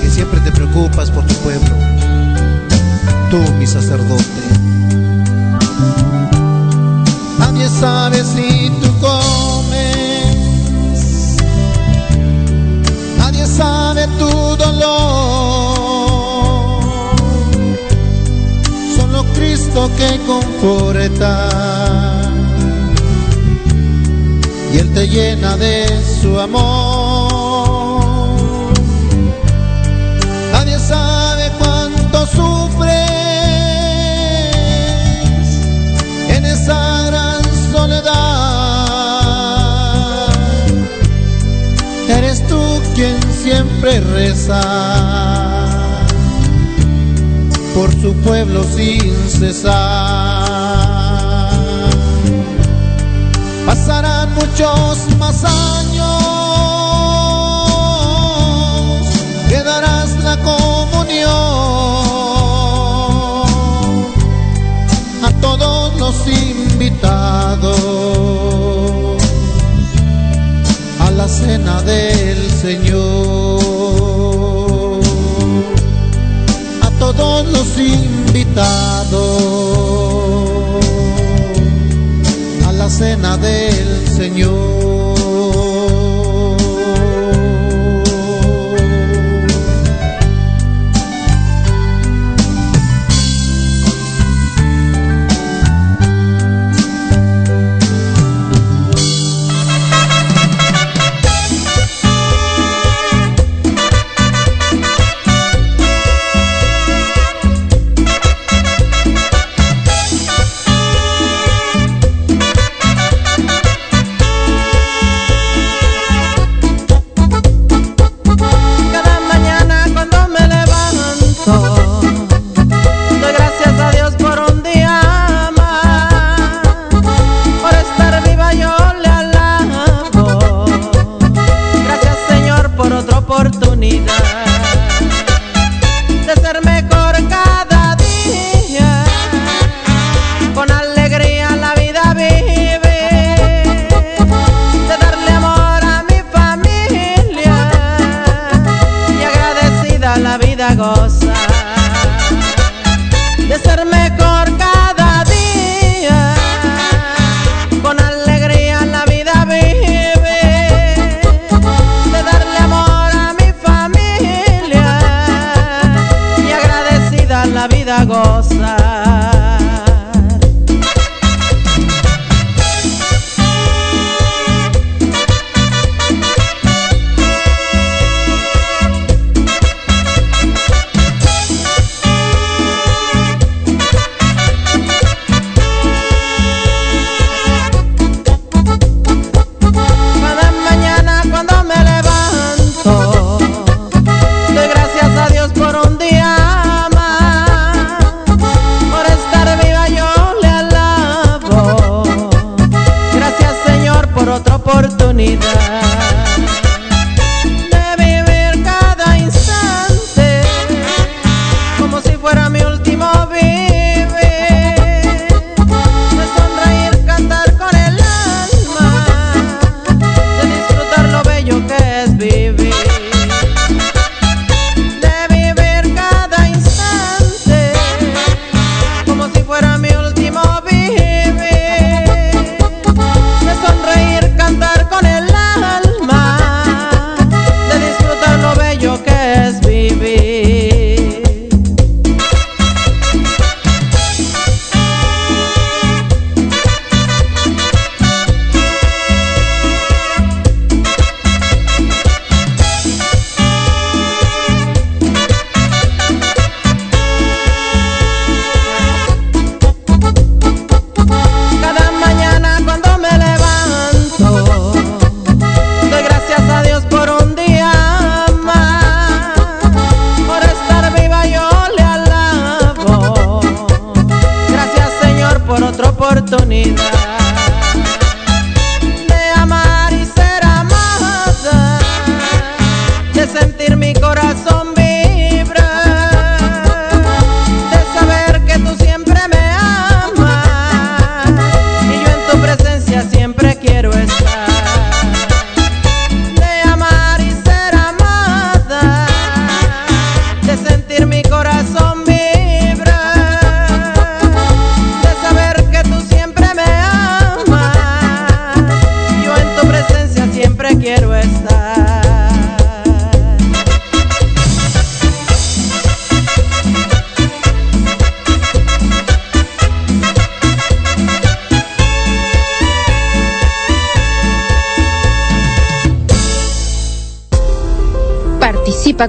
Que siempre te preocupas por tu pueblo, tú mi sacerdote. Nadie sabe si tú comes, nadie sabe tu dolor, solo Cristo que conforta y Él te llena de su amor. Sufres en esa gran soledad. Eres tú quien siempre reza por su pueblo sin cesar. Pasarán muchos más años, invitados a la cena del Señor, a todos los invitados la cena del Señor.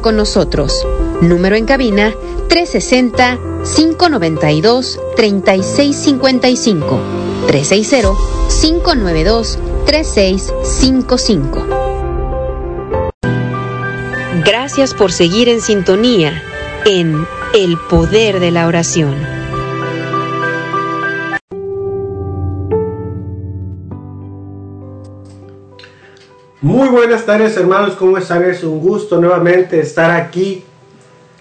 Con nosotros. Número en cabina 360-592-3655. 360-592-3655. Gracias por seguir en sintonía en El Poder de la Oración. Buenas tardes hermanos, ¿cómo están? Es un gusto nuevamente estar aquí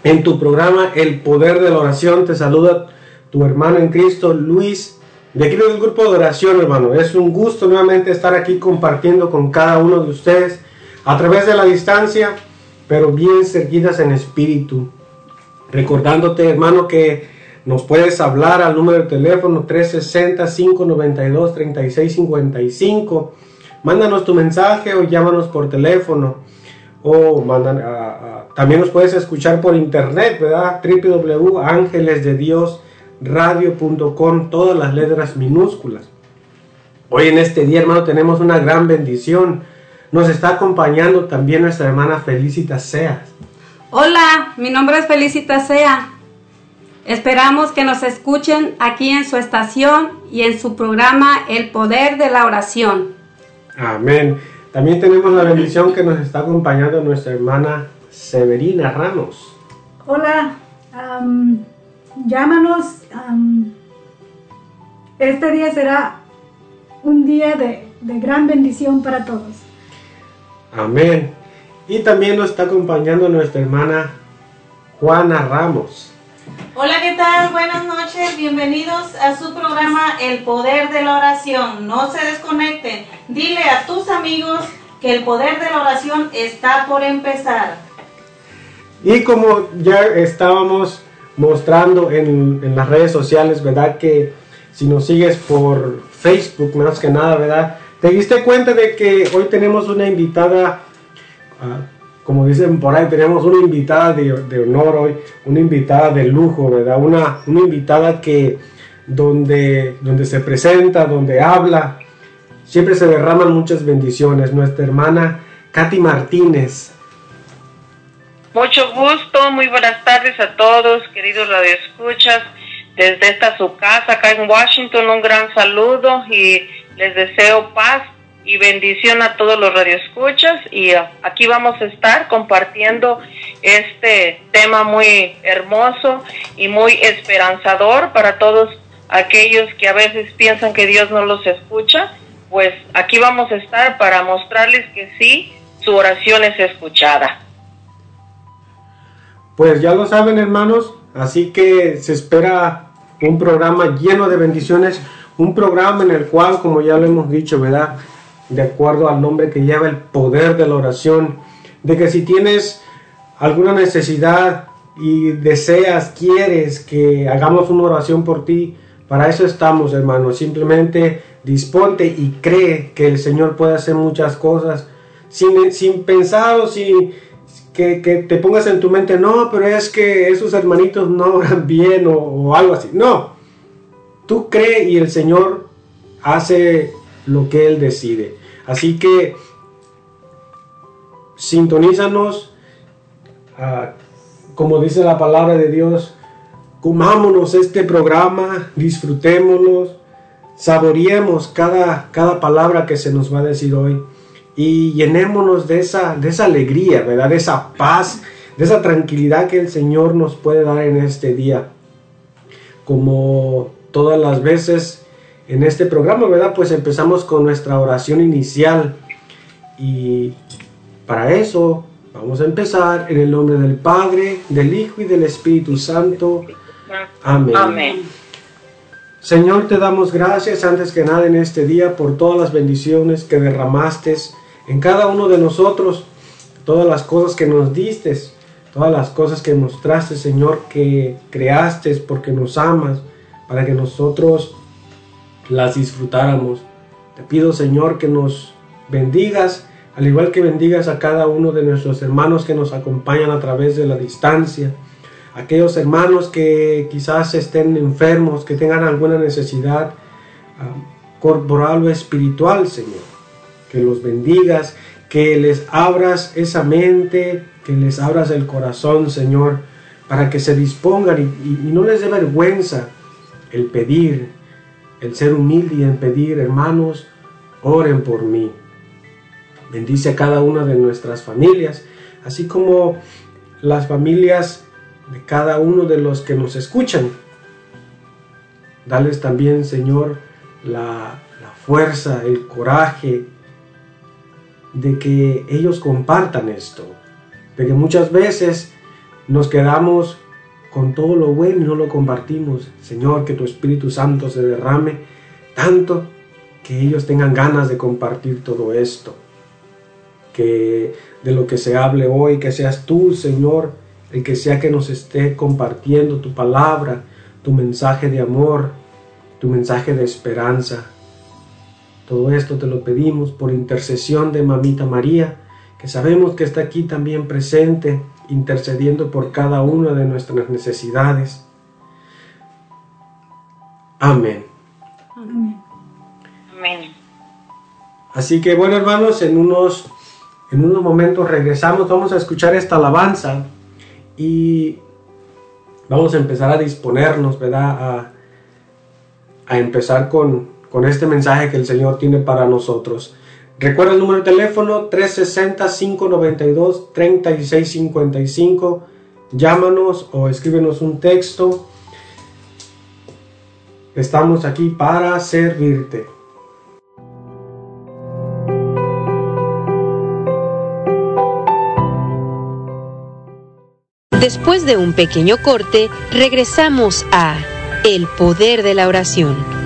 en tu programa El Poder de la Oración. Te saluda tu hermano en Cristo, Luis, de aquí del grupo de oración, hermano. Es un gusto nuevamente estar aquí compartiendo con cada uno de ustedes a través de la distancia, pero bien cerquitas en espíritu. Recordándote, hermano, que nos puedes hablar al número de teléfono 360-592-3655 Mándanos tu mensaje o llámanos por teléfono o mandan, también nos puedes escuchar por internet, ¿verdad? www.angelesdediosradio.com, todas las letras minúsculas. Hoy en este día, hermano, tenemos una gran bendición. Nos está acompañando también nuestra hermana Felicita Sea. Hola, mi nombre es Felicita Sea. Esperamos que nos escuchen aquí en su estación y en su programa El Poder de la Oración. Amén. También tenemos la bendición que nos está acompañando nuestra hermana Severina Ramos. Hola, llámanos. este día será un día de, de gran bendición para todos. Amén. Y también nos está acompañando nuestra hermana Juana Ramos. Hola, ¿qué tal? Buenas noches, bienvenidos a su programa El Poder de la Oración. No se desconecten, dile a tus amigos que el poder de la oración está por empezar. Y como ya estábamos mostrando en, las redes sociales, ¿verdad? Que si nos sigues por Facebook, más que nada, ¿verdad? Te diste cuenta de que hoy tenemos una invitada ah, como dicen por ahí, tenemos una invitada de, honor hoy, una invitada de lujo, ¿verdad? Una, una invitada que donde, donde se presenta, donde habla, siempre se derraman muchas bendiciones. Nuestra hermana Katy Martínez. Mucho gusto, muy buenas tardes a todos, queridos radioescuchas. Desde esta su casa acá en Washington, un gran saludo y les deseo paz y bendición a todos los radioescuchas y uh, aquí vamos a estar compartiendo este tema muy hermoso y muy esperanzador para todos aquellos que a veces piensan que Dios no los escucha, pues aquí vamos a estar para mostrarles que sí, su oración es escuchada. Pues ya lo saben hermanos, así que se espera un programa lleno de bendiciones, un programa en el cual, como ya lo hemos dicho, ¿verdad? De acuerdo al nombre que lleva el poder de la oración, de que si tienes alguna necesidad y deseas, quieres que hagamos una oración por ti, para eso estamos, hermanos. Simplemente disponte y cree que el Señor puede hacer muchas cosas sin, sin pensar sin que, te pongas en tu mente, no, pero es que esos hermanitos no oran bien o, o algo así. No, tú cree y el Señor hace lo que Él decide. Así que sintonízanos, ah, como dice la palabra de Dios, comámonos este programa, disfrutémonos, saboreemos cada, cada palabra que se nos va a decir hoy y llenémonos de esa, de esa alegría, ¿verdad? De esa paz, de esa tranquilidad que el Señor nos puede dar en este día. Como todas las veces en este programa, ¿verdad? Pues empezamos con nuestra oración inicial y para eso vamos a empezar en el nombre del Padre, del Hijo y del Espíritu Santo. Amén. Amén. Señor, te damos gracias antes que nada en este día por todas las bendiciones que derramaste en cada uno de nosotros, todas las cosas que nos diste, todas las cosas que mostraste, Señor, que creaste porque nos amas, para que nosotros las disfrutáramos. Te pido, Señor, que nos bendigas, al igual que bendigas a cada uno de nuestros hermanos que nos acompañan a través de la distancia, aquellos hermanos que quizás estén enfermos, que tengan alguna necesidad ah, corporal o espiritual, Señor. Que los bendigas, que les abras esa mente, que les abras el corazón, Señor, para que se dispongan y, y no les dé vergüenza el pedir, el ser humilde y el pedir, hermanos, oren por mí. Bendice a cada una de nuestras familias, así como las familias de cada uno de los que nos escuchan. Dales también, Señor, la, la fuerza, el coraje de que ellos compartan esto. De que muchas veces nos quedamos con todo lo bueno y no lo compartimos. Señor, que tu Espíritu Santo se derrame tanto que ellos tengan ganas de compartir todo esto que de lo que se hable hoy, que seas tú, Señor, el que sea que nos esté compartiendo tu palabra, tu mensaje de amor, tu mensaje de esperanza. Todo esto te lo pedimos por intercesión de Mamita María, que sabemos que está aquí también presente, intercediendo por cada una de nuestras necesidades. Amén. Amén. Amén. Así que bueno hermanos, en unos en unos momentos regresamos, vamos a escuchar esta alabanza y vamos a empezar a disponernos, ¿verdad? A, a empezar con, con este mensaje que el Señor tiene para nosotros. Recuerda el número de teléfono 360-592-3655. Llámanos o escríbenos un texto. Estamos aquí para servirte. Después de un pequeño corte, regresamos a El Poder de la Oración.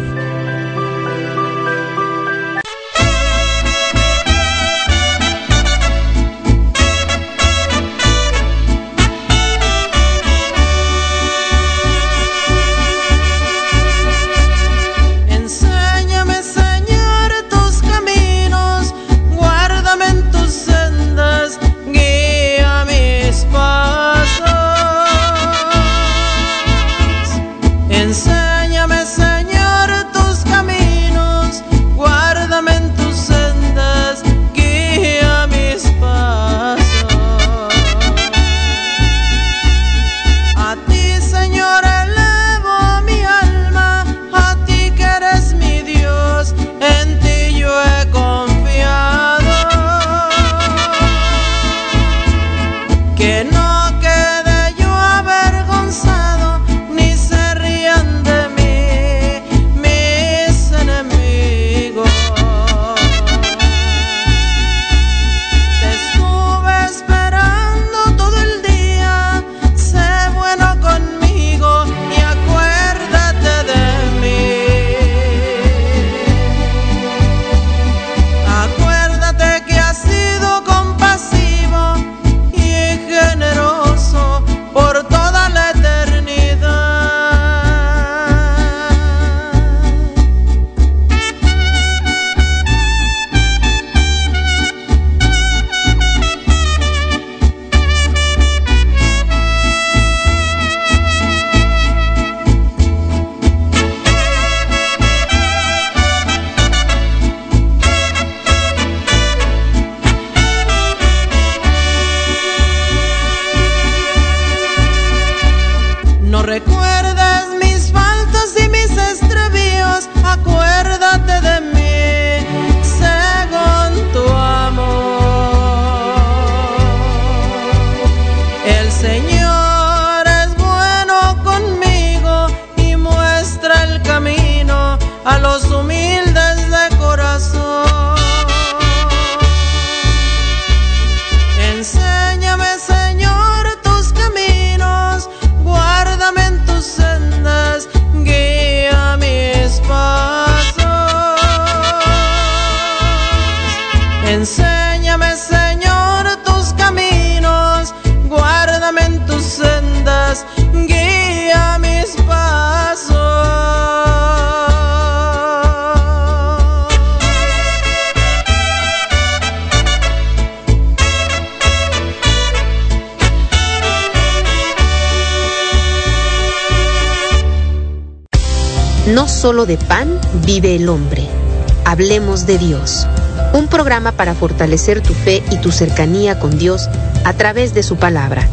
Para fortalecer tu fe y tu cercanía con Dios a través de su palabra.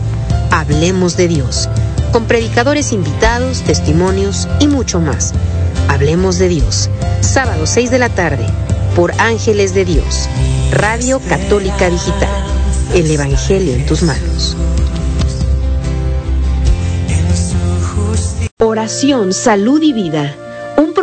Hablemos de Dios. Con predicadores invitados, testimonios y mucho más. Hablemos de Dios. Sábado 6 de la tarde por Ángeles de Dios. Radio Católica Digital. El Evangelio en tus manos. Oración, salud y vida.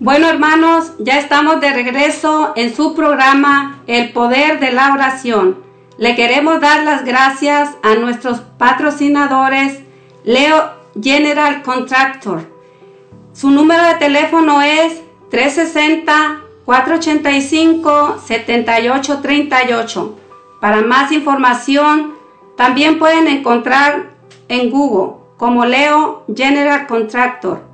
Bueno hermanos, ya estamos de regreso en su programa El Poder de la Oración. Le queremos dar las gracias a nuestros patrocinadores Leo General Contractor. Su número de teléfono es 360-485-7838. Para más información, también pueden encontrar en Google como Leo General Contractor.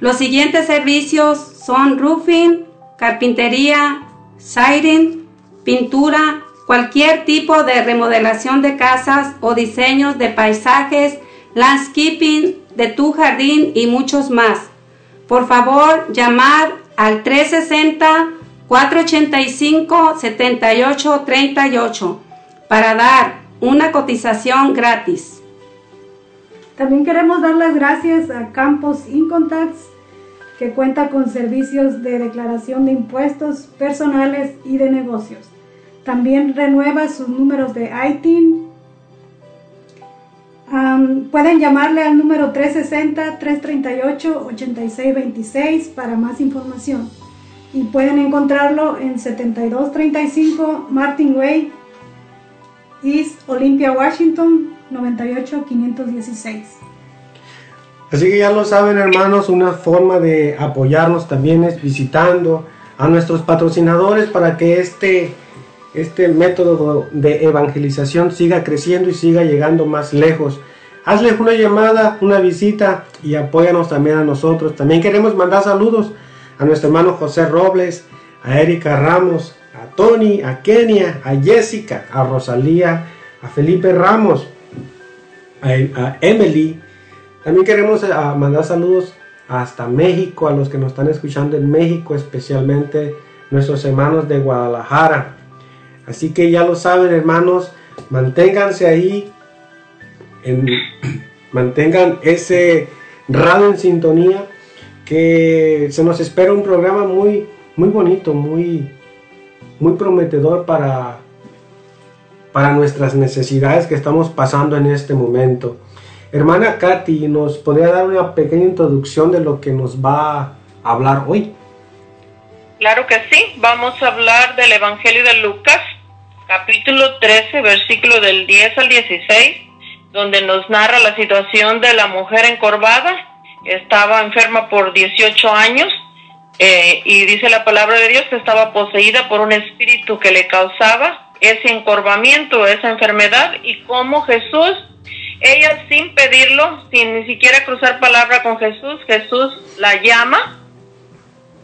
Los siguientes servicios son roofing, carpintería, siding, pintura, cualquier tipo de remodelación de casas o diseños de paisajes, landscaping de tu jardín y muchos más. Por favor, llamar al 360-485-7838 para dar una cotización gratis. También queremos dar las gracias a Campos Incontacts, que cuenta con servicios de declaración de impuestos personales y de negocios. También renueva sus números de ITIN. pueden llamarle al número 360-338-8626 para más información. Y pueden encontrarlo en 7235 Martin Way, East Olympia, Washington, 98-516. Así que ya lo saben hermanos, una forma de apoyarnos también es visitando a nuestros patrocinadores para que este, este método de evangelización siga creciendo y siga llegando más lejos. Hazle una llamada, una visita y apóyanos también a nosotros. También queremos mandar saludos a nuestro hermano José Robles, a Erika Ramos, a Tony, a Kenia, a Jessica, a Rosalía, a Felipe Ramos, a, Emily. También queremos eh, mandar saludos hasta México, a los que nos están escuchando en México, especialmente nuestros hermanos de Guadalajara. Así que ya lo saben, hermanos, manténganse ahí, mantengan ese radio en sintonía, que se nos espera un programa muy, muy bonito, muy, muy prometedor para para nuestras necesidades que estamos pasando en este momento. Hermana Katy, ¿nos podría dar una pequeña introducción de lo que nos va a hablar hoy? Claro que sí, vamos a hablar del Evangelio de Lucas, capítulo 13, versículo del 10 al 16, donde nos narra la situación de la mujer encorvada, estaba enferma por 18 años eh, y dice la palabra de Dios que estaba poseída por un espíritu que le causaba ese encorvamiento, esa enfermedad y cómo Jesús, ella sin pedirlo, sin ni siquiera cruzar palabra con Jesús, Jesús la llama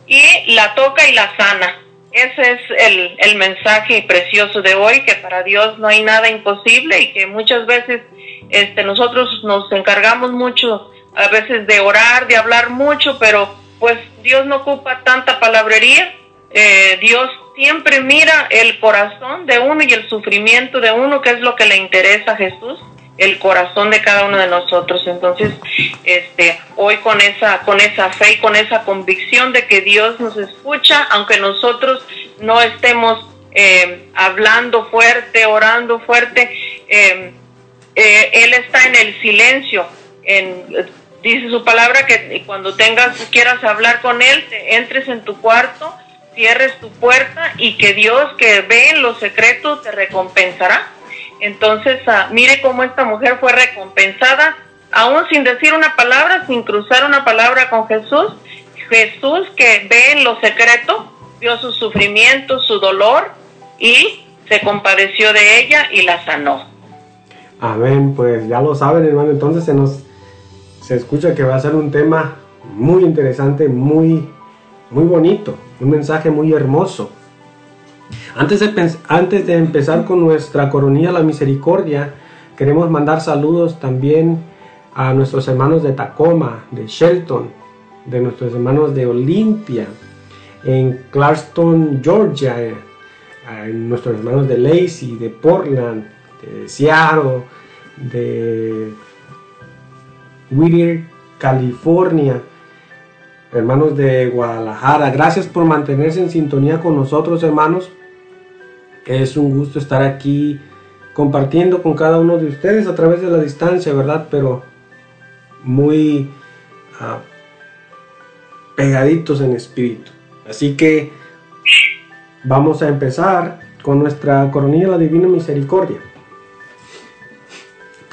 y la toca y la sana. Ese es el, el mensaje precioso de hoy, que para Dios no hay nada imposible y que muchas veces este, nosotros nos encargamos mucho a veces de orar, de hablar mucho, pero pues Dios no ocupa tanta palabrería. Eh, Dios siempre mira el corazón de uno y el sufrimiento de uno, que es lo que le interesa a Jesús, el corazón de cada uno de nosotros. Entonces, este, hoy con esa, con esa fe y con esa convicción de que Dios nos escucha, aunque nosotros no estemos eh, hablando fuerte, orando fuerte, eh, eh, Él está en el silencio. En, dice su palabra que cuando tengas, quieras hablar con Él, te entres en tu cuarto cierres tu puerta y que Dios que ve en los secretos te recompensará. Entonces, ah, mire cómo esta mujer fue recompensada aún sin decir una palabra, sin cruzar una palabra con Jesús, Jesús que ve en lo secreto, vio su sufrimiento, su dolor y se compadeció de ella y la sanó. Amén, pues ya lo saben hermano, entonces se nos se escucha que va a ser un tema muy interesante, muy muy bonito, un mensaje muy hermoso. Antes de, antes de empezar con nuestra coronilla la misericordia, queremos mandar saludos también a nuestros hermanos de Tacoma, de Shelton, de nuestros hermanos de Olympia, en Clarkston, Georgia, eh, a nuestros hermanos de Lacey, de Portland, de Seattle, de Whittier, California, hermanos de Guadalajara. Gracias por mantenerse en sintonía con nosotros, hermanos. Es un gusto estar aquí compartiendo con cada uno de ustedes a través de la distancia, ¿verdad? Pero muy ah, pegaditos en espíritu. Así que vamos a empezar con nuestra coronilla de la Divina Misericordia.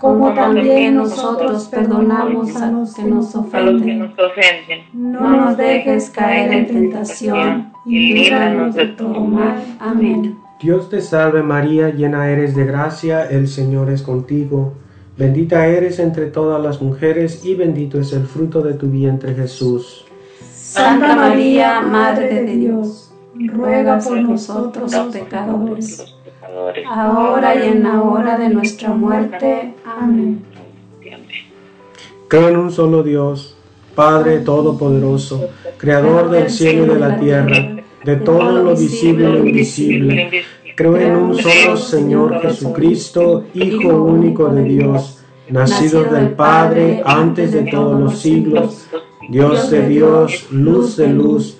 como también nosotros perdonamos a los que nos ofenden. No nos dejes caer en tentación y líbranos de todo mal. Amén. Dios te salve María, llena eres de gracia, el Señor es contigo. Bendita eres entre todas las mujeres y bendito es el fruto de tu vientre Jesús. Santa María, Madre de Dios, ruega por nosotros pecadores, pecadores. ahora y en la hora de nuestra muerte. Amén. Creo en un solo Dios, Padre Todopoderoso, Creador del cielo y de la tierra, de todo lo visible y lo invisible. Creo en un solo Señor Jesucristo, Hijo único de Dios, nacido del Padre antes de todos los siglos, Dios de Dios, luz de luz,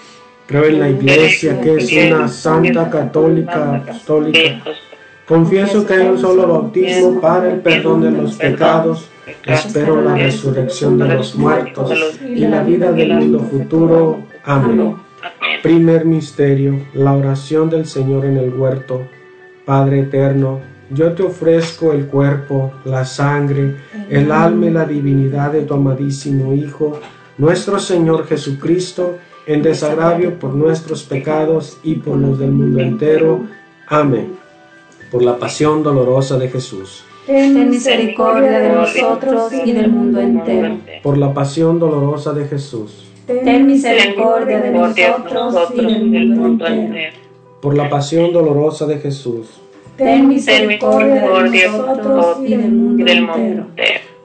Creo en la Iglesia, que es una santa católica apostólica. Confieso que hay un solo bautismo para el perdón de los pecados. Espero la resurrección de los muertos y la vida del mundo futuro. Amén. Primer misterio, la oración del Señor en el huerto. Padre eterno, yo te ofrezco el cuerpo, la sangre, el alma y la divinidad de tu amadísimo Hijo, nuestro Señor Jesucristo, en desagravio por nuestros pecados y por los del mundo entero. Amén. Por la pasión dolorosa de Jesús. Ten misericordia de nosotros y del mundo entero. Por la pasión dolorosa de Jesús. Ten misericordia de nosotros y del mundo entero. Por la pasión dolorosa de Jesús. Ten misericordia de nosotros y del mundo entero.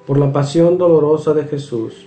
Por la pasión dolorosa de Jesús.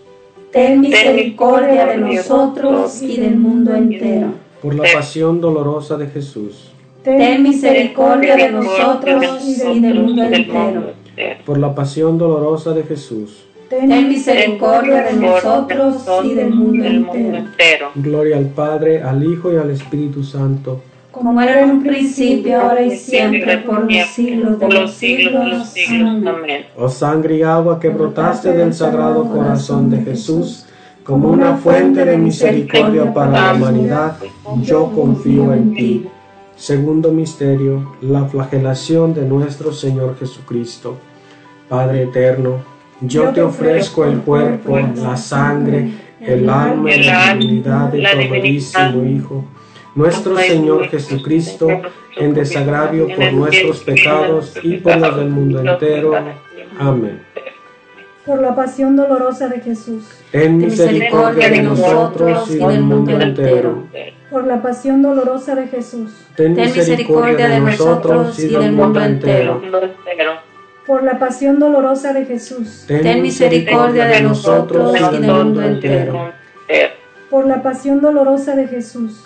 Ten misericordia de nosotros y del mundo entero. Por la pasión dolorosa de Jesús. ten misericordia de nosotros y del mundo entero. Por la pasión dolorosa de Jesús. Ten misericordia de nosotros y del mundo entero. Gloria al Padre, al Hijo y al Espíritu Santo. Como era en un principio, ahora y siempre, por los siglos de los siglos. Amén. Oh sangre y agua que brotaste del sagrado corazón de Jesús, como una fuente de misericordia para la humanidad, yo confío en ti. Segundo misterio, la flagelación de nuestro Señor Jesucristo. Padre eterno, yo te ofrezco el cuerpo, la sangre, el alma y la divinidad de tu amadísimo Hijo, nuestro Señor Jesucristo, en desagravio por nuestros pecados y por los del mundo entero. Amén. Por la pasión dolorosa de Jesús. Ten misericordia de nosotros y del mundo entero. Por la pasión dolorosa de Jesús. Ten misericordia de nosotros y del mundo entero. Por la pasión dolorosa de Jesús. Ten misericordia de nosotros y del mundo entero. Por la pasión dolorosa de Jesús.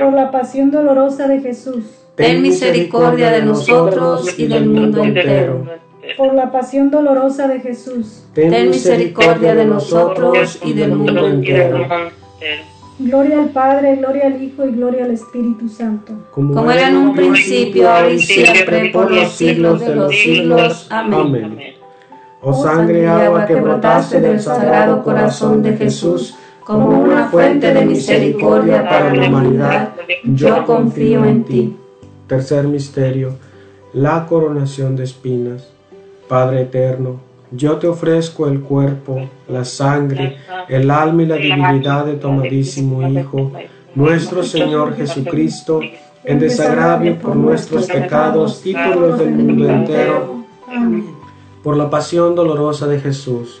Por la pasión dolorosa de Jesús. Ten misericordia de nosotros y del mundo entero. Por la pasión dolorosa de Jesús. Ten misericordia de nosotros y del mundo entero. Gloria al Padre, gloria al Hijo y gloria al Espíritu Santo. Como era en un principio, ahora y siempre, por los siglos de los siglos. Amén. Oh sangre y agua que brotaste del sagrado corazón de Jesús, como una fuente de misericordia para la humanidad, yo confío en ti. Tercer misterio, la coronación de espinas. Padre eterno, yo te ofrezco el cuerpo, la sangre, el alma y la divinidad de tu amadísimo Hijo, nuestro Señor Jesucristo, en desagravio por nuestros pecados y por los del mundo entero. Por la pasión dolorosa de Jesús.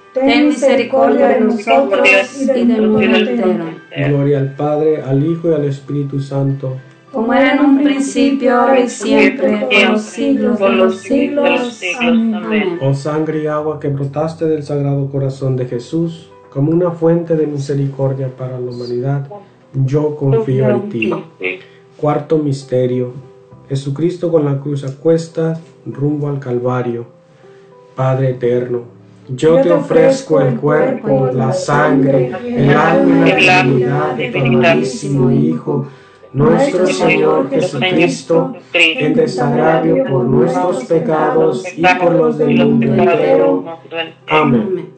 Ten misericordia de nosotros y del mundo entero. Gloria al Padre, al Hijo y al Espíritu Santo. Como era en un principio, ahora y siempre, por los siglos de los siglos. Amén. Oh sangre y agua que brotaste del sagrado corazón de Jesús, como una fuente de misericordia para la humanidad, yo confío en ti. Cuarto misterio. Jesucristo con la cruz a cuestas, rumbo al Calvario. Padre eterno, yo te ofrezco el cuerpo, la sangre, el alma y la divinidad de tu amadísimo Hijo, nuestro Señor Jesucristo, en desagravio por nuestros pecados y por los del mundo entero. Amén.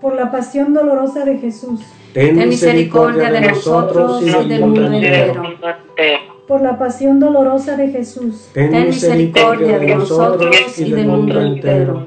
Por la pasión dolorosa de Jesús. Ten misericordia de nosotros y del mundo entero. Por la pasión dolorosa de Jesús. Ten misericordia de nosotros y del mundo entero.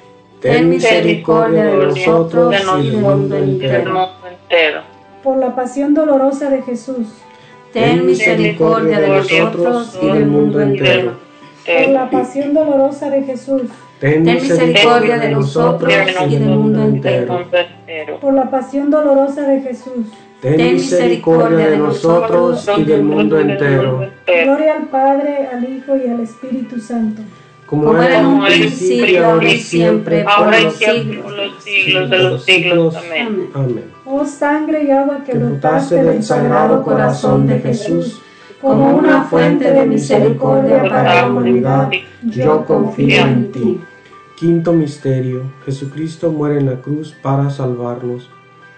ten misericordia de nosotros y del mundo entero. Por la pasión dolorosa de Jesús, ten misericordia de nosotros y del mundo entero. Por la pasión dolorosa de Jesús, ten misericordia de nosotros y del mundo entero. Por la pasión dolorosa de Jesús, ten misericordia de nosotros y del mundo entero. Gloria al Padre, al Hijo y al Espíritu Santo. Como era en un principio, ahora y siempre, por los siglos, los siglos de los siglos. Amén. Amén. Oh sangre y agua que brotaste del sagrado corazón de Jesús, como una fuente de misericordia para la humanidad, yo confío en ti. Quinto misterio. Jesucristo muere en la cruz para salvarnos.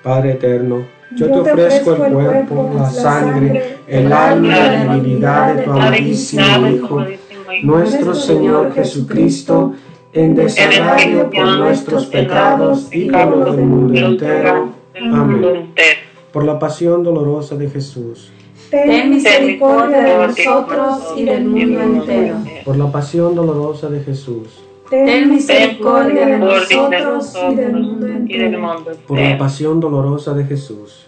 Padre eterno, yo te ofrezco el cuerpo, la sangre, el alma y la divinidad de tu amadísimo Hijo, nuestro Señor Jesucristo, en desagravio por nuestros pecados y por los del mundo entero. Amén. Por la pasión dolorosa de Jesús, ten misericordia de nosotros y del mundo entero. por la pasión dolorosa de Jesús, Ten misericordia de nosotros y del mundo entero. por la pasión dolorosa de Jesús,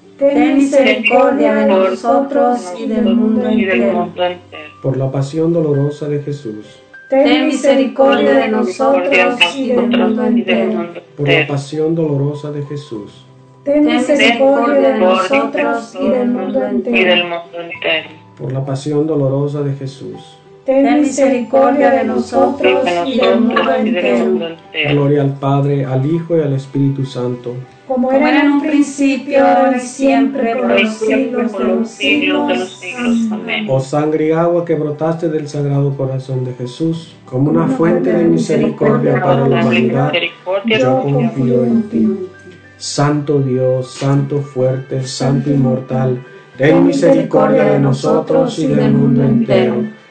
Ten misericordia de nosotros y del mundo entero. por la pasión dolorosa de Jesús, Ten misericordia de nosotros y del mundo entero. por la pasión dolorosa de Jesús, Ten misericordia de nosotros y del mundo entero. por la pasión dolorosa de Jesús. Ten misericordia de nosotros y del mundo entero. Gloria al Padre, al Hijo y al Espíritu Santo, Como era en un principio, ahora y siempre, por los siglos de los los siglos de los siglos. siglos. Amén. Oh sangre y agua que brotaste del sagrado corazón de Jesús, como una fuente de misericordia para la humanidad, yo confío en ti. Santo Dios, Santo fuerte, Santo inmortal, ten misericordia de nosotros y del mundo entero.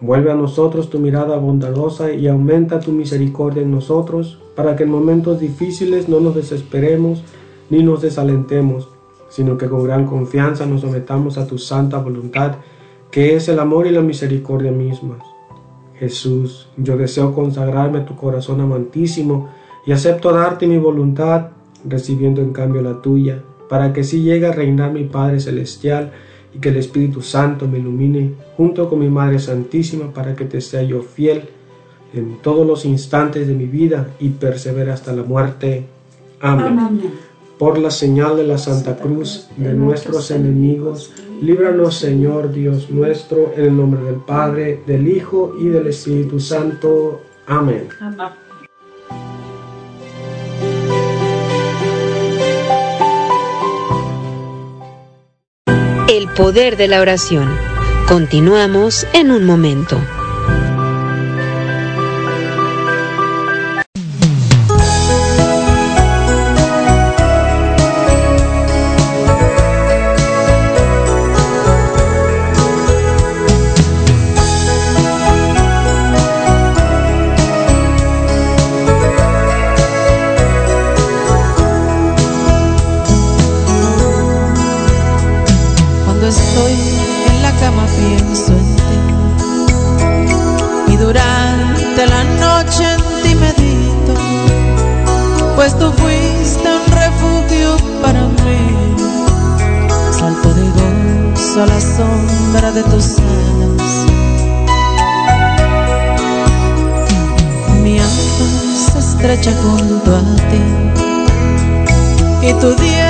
vuelve a nosotros tu mirada bondadosa y aumenta tu misericordia en nosotros, para que en momentos difíciles no nos desesperemos ni nos desalentemos, sino que con gran confianza nos sometamos a tu santa voluntad, que es el amor y la misericordia mismas. Jesús, yo deseo consagrarme a tu corazón amantísimo y acepto darte mi voluntad, recibiendo en cambio la tuya, para que así llegue a reinar mi Padre Celestial y que el Espíritu Santo me ilumine junto con mi Madre Santísima para que te sea yo fiel en todos los instantes de mi vida y persevere hasta la muerte. Amén. Amén. Por la señal de la Santa Cruz de nuestros enemigos, líbranos Señor Dios nuestro, en el nombre del Padre, del Hijo y del Espíritu Santo. Amén. Poder de la oración. Continuamos en un momento. Estrecha junto a ti. Y tu diestra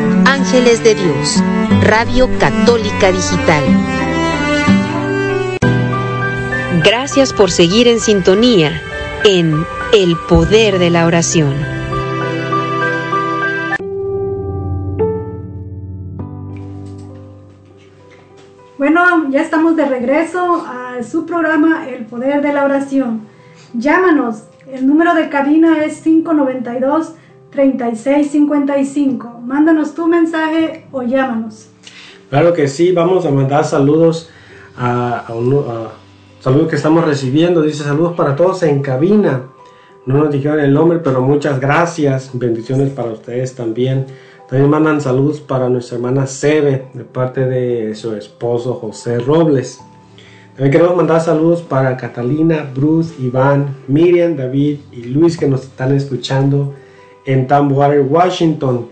Ángeles de Dios, Radio Católica Digital. Gracias por seguir en sintonía en El Poder de la Oración. Bueno, ya estamos de regreso a su programa El Poder de la Oración. Llámanos, el número de cabina es 592-3655. Mándanos tu mensaje o llámanos. Claro que sí, vamos a mandar saludos a, a, uno, saludos que estamos recibiendo. Dice saludos para todos en cabina. No nos dijeron el nombre, pero muchas gracias. Bendiciones para ustedes también. También mandan saludos para nuestra hermana Sebe, de parte de su esposo José Robles. También queremos mandar saludos para Catalina, Bruce, Iván, Miriam, David y Luis que nos están escuchando en Tamwater, Washington.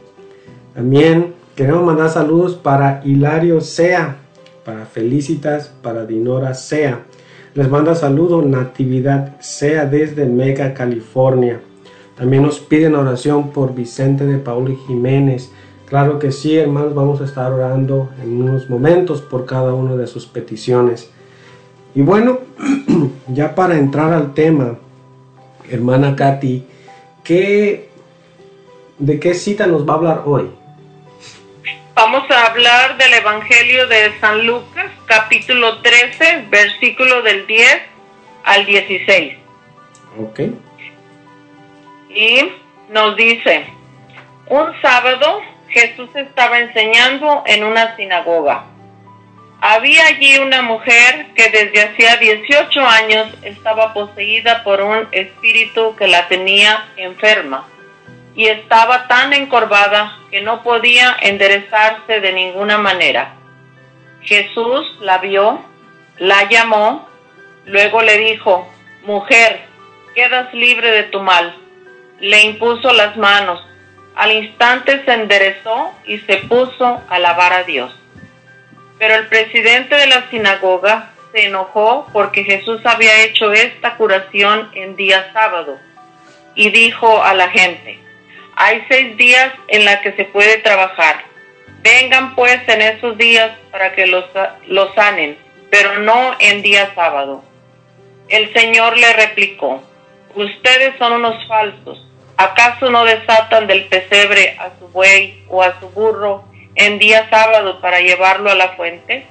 También queremos mandar saludos para Hilario Sea, para Felicitas, para Dinora Sea. Les manda saludos Natividad Sea desde Mega, California. También nos piden oración por Vicente de Paul Jiménez. Claro que sí, hermanos, vamos a estar orando en unos momentos por cada una de sus peticiones. Y bueno, ya para entrar al tema, hermana Katy, ¿qué, ¿de qué cita nos va a hablar hoy? Vamos a hablar del Evangelio de San Lucas, capítulo 13, versículo del 10 al 16. Ok. Y nos dice, un sábado Jesús estaba enseñando en una sinagoga. Había allí una mujer que desde hacía 18 años estaba poseída por un espíritu que la tenía enferma y estaba tan encorvada que no podía enderezarse de ninguna manera. Jesús la vio, la llamó, luego le dijo, mujer, quedas libre de tu mal. Le impuso las manos. Al instante se enderezó y se puso a alabar a Dios. Pero el presidente de la sinagoga se enojó porque Jesús había hecho esta curación en día sábado y dijo a la gente, hay seis días en la que se puede trabajar. Vengan pues en esos días para que los, los sanen, pero no en día sábado. El Señor le replicó, ustedes son unos falsos. ¿Acaso no desatan del pesebre a su buey o a su burro en día sábado para llevarlo a la fuente?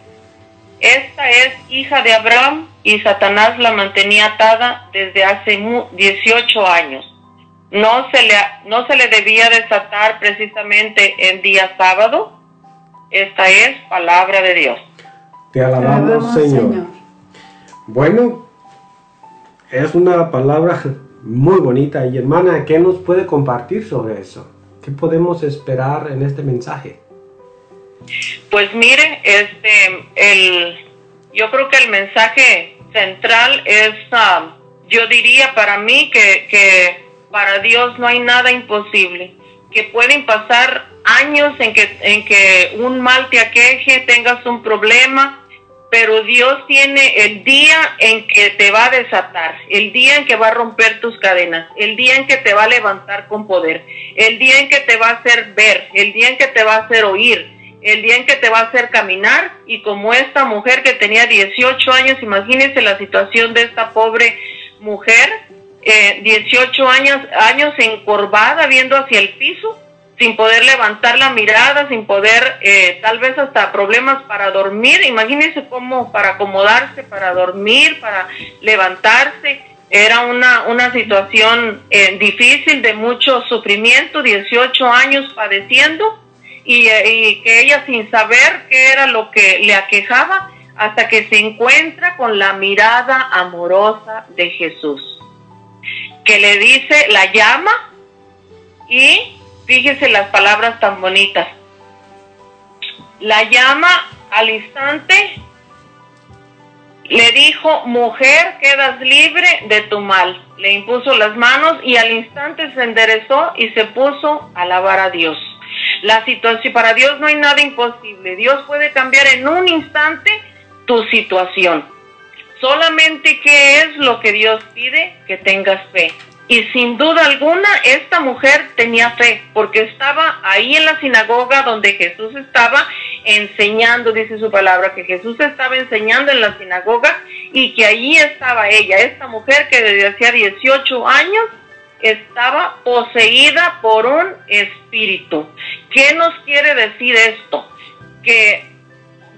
Esta es hija de Abraham y Satanás la mantenía atada desde hace 18 años no se le, no se le debía desatar precisamente en día sábado. Esta es palabra de Dios. Te alabamos, Señor. Bueno, es una palabra muy bonita y hermana, ¿qué nos puede compartir sobre eso? ¿Qué podemos esperar en este mensaje? Pues mire, este, el, yo creo que el mensaje central es, ah, yo diría para mí que, que para Dios no hay nada imposible, que pueden pasar años en que, en que un mal te aqueje, tengas un problema, pero Dios tiene el día en que te va a desatar, el día en que va a romper tus cadenas, el día en que te va a levantar con poder, el día en que te va a hacer ver, el día en que te va a hacer oír, el día en que te va a hacer caminar. Y como esta mujer que tenía 18 años, imagínense la situación de esta pobre mujer, eh, 18 años, años encorvada, viendo hacia el piso, sin poder levantar la mirada, sin poder, eh, tal vez hasta problemas para dormir. Imagínense cómo para acomodarse, para dormir, para levantarse. Era una, una situación eh, difícil, de mucho sufrimiento, 18 años padeciendo. y, y que ella sin saber qué era lo que le aquejaba, hasta que se encuentra con la mirada amorosa de Jesús, que le dice, la llama y fíjese las palabras tan bonitas, la llama al instante, le dijo, mujer, quedas libre de tu mal. Le impuso las manos y al instante se enderezó y se puso a alabar a Dios. La situación, para Dios no hay nada imposible. Dios puede cambiar en un instante tu situación. Solamente qué es lo que Dios pide, que tengas fe. Y sin duda alguna, esta mujer tenía fe, porque estaba ahí en la sinagoga donde Jesús estaba enseñando, dice su palabra, que Jesús estaba enseñando en la sinagoga y que allí estaba ella, esta mujer que desde hacía 18 años estaba poseída por un espíritu. ¿Qué nos quiere decir esto? Que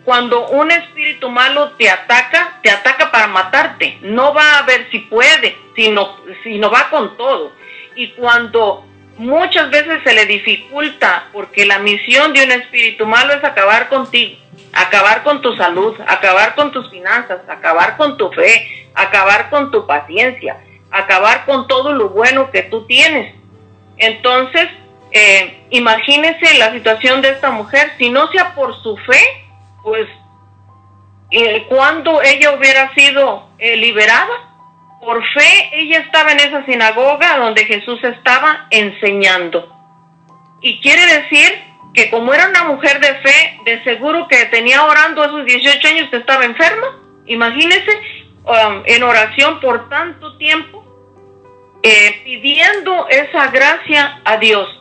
cuando un espíritu malo te ataca, te ataca para matarte. No va a ver si puede, sino, sino va con todo. Y cuando muchas veces se le dificulta, porque la misión de un espíritu malo es acabar contigo, acabar con tu salud, acabar con tus finanzas, acabar con tu fe, acabar con tu paciencia, acabar con todo lo bueno que tú tienes. Entonces, eh, imagínese la situación de esta mujer, si no sea por su fe, pues cuando ella hubiera sido eh, liberada, por fe ella estaba en esa sinagoga donde Jesús estaba enseñando. Y quiere decir que como era una mujer de fe, de seguro que tenía orando esos 18 años que estaba enferma. Imagínese um, en oración por tanto tiempo, eh, pidiendo esa gracia a Dios.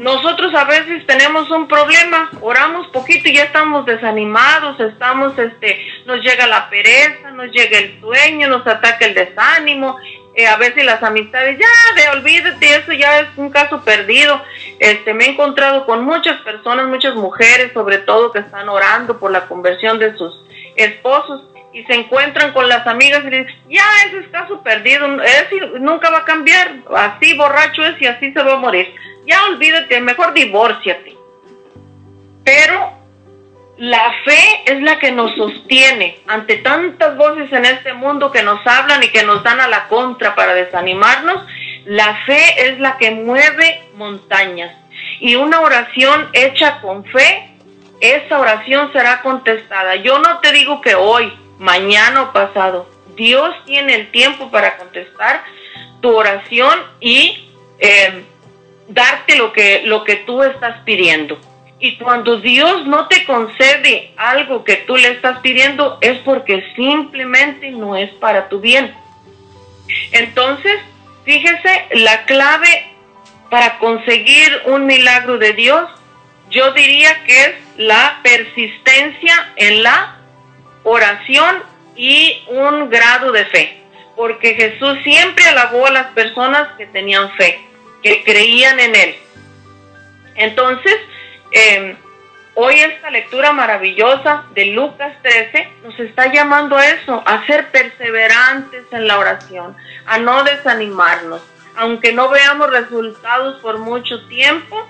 Nosotros a veces tenemos un problema, oramos poquito y ya estamos desanimados, estamos, este, nos llega la pereza, nos llega el sueño, nos ataca el desánimo, eh, a veces las amistades, ya, de olvídate, eso ya es un caso perdido. Este, me he encontrado con muchas personas, muchas mujeres, sobre todo, que están orando por la conversión de sus esposos y se encuentran con las amigas y dicen, ya, ese es caso perdido, nunca va a cambiar, así borracho es y así se va a morir ya olvídate, mejor divórciate. Pero la fe es la que nos sostiene ante tantas voces en este mundo que nos hablan y que nos dan a la contra para desanimarnos. La fe es la que mueve montañas. Y una oración hecha con fe, esa oración será contestada. Yo no te digo que hoy, mañana o pasado. Dios tiene el tiempo para contestar tu oración y eh, darte lo que, lo que tú estás pidiendo. Y cuando Dios no te concede algo que tú le estás pidiendo es porque simplemente no es para tu bien. Entonces, fíjese, la clave para conseguir un milagro de Dios, yo diría que es la persistencia en la oración y un grado de fe. Porque Jesús siempre alabó a las personas que tenían fe que creían en Él. Entonces, em, hoy esta lectura maravillosa de Lucas 13 nos está llamando a eso, a ser perseverantes en la oración, a no desanimarnos, aunque no veamos resultados por mucho tiempo,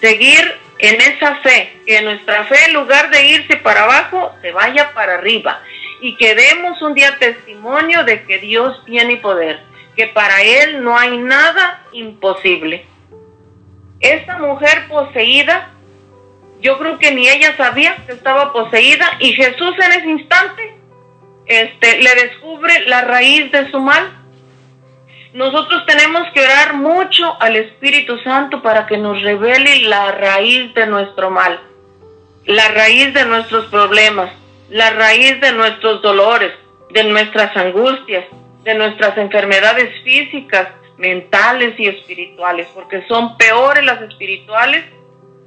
seguir en esa fe, que nuestra fe en lugar de irse para abajo, se vaya para arriba. Y que demos un día testimonio de que Dios tiene poder que para él no hay nada imposible. Esta mujer poseída, yo creo que ni ella sabía que estaba poseída y Jesús en ese instante este, le descubre la raíz de su mal. Nosotros tenemos que orar mucho al Espíritu Santo para que nos revele la raíz de nuestro mal, la raíz de nuestros problemas, la raíz de nuestros dolores, de nuestras angustias, de nuestras enfermedades físicas, mentales y espirituales, porque son peores las espirituales,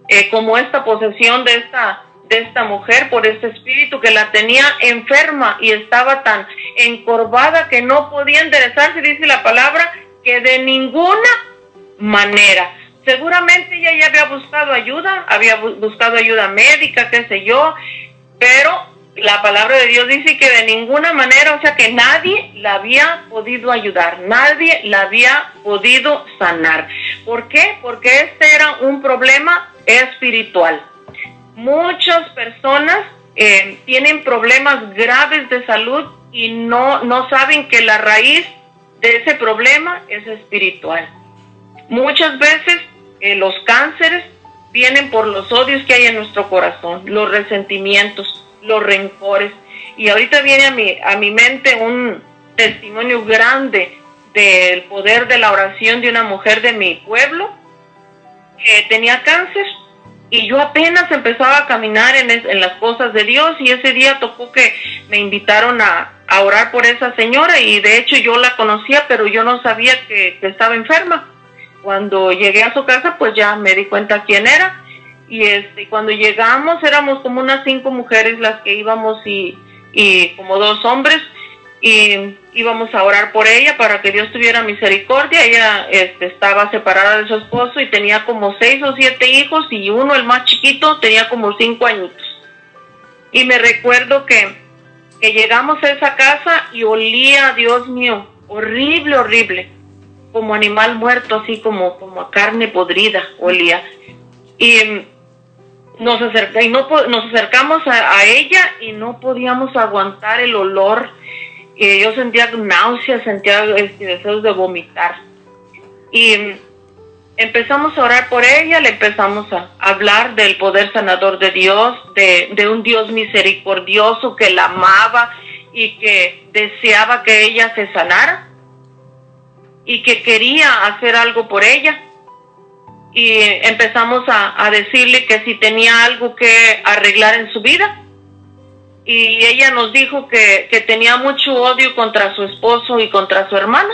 eh, como esta posesión de esta, de esta mujer por este espíritu que la tenía enferma y estaba tan encorvada que no podía enderezarse, dice la palabra, que de ninguna manera. Seguramente ella ya había buscado ayuda, había buscado ayuda médica, qué sé yo, pero la palabra de Dios dice que de ninguna manera, o sea que nadie la había podido ayudar, nadie la había podido sanar. ¿Por qué? Porque este era un problema espiritual. Muchas personas eh, tienen problemas graves de salud y no, no saben que la raíz de ese problema es espiritual. Muchas veces eh, los cánceres vienen por los odios que hay en nuestro corazón, los resentimientos, los rencores. Y ahorita viene a mi, a mi mente un testimonio grande del poder de la oración de una mujer de mi pueblo que tenía cáncer y yo apenas empezaba a caminar en, en, las cosas de Dios y ese día tocó que me invitaron a, a, orar por esa señora y de hecho yo la conocía pero yo no sabía que, que, estaba enferma. Cuando llegué a su casa pues ya me di cuenta quién era y este cuando llegamos éramos como unas cinco mujeres las que íbamos y, y como dos hombres y íbamos a orar por ella para que Dios tuviera misericordia. Ella este, estaba separada de su esposo y tenía como seis o siete hijos y uno, el más chiquito, tenía como cinco añitos. Y me recuerdo que, que llegamos a esa casa y olía, Dios mío, horrible, horrible, como animal muerto, así como, como carne podrida olía. Y nos, acerca, y no, nos acercamos a, ella y no podíamos aguantar el olor y yo sentía náuseas, sentía este, deseos de vomitar. Y empezamos a orar por ella, le empezamos a hablar del poder sanador de Dios, de, de un Dios misericordioso que la amaba y que deseaba que ella se sanara y que quería hacer algo por ella. Y empezamos a, decirle que si tenía algo que arreglar en su vida, y ella nos dijo que, que, tenía mucho odio contra su esposo y contra su hermana.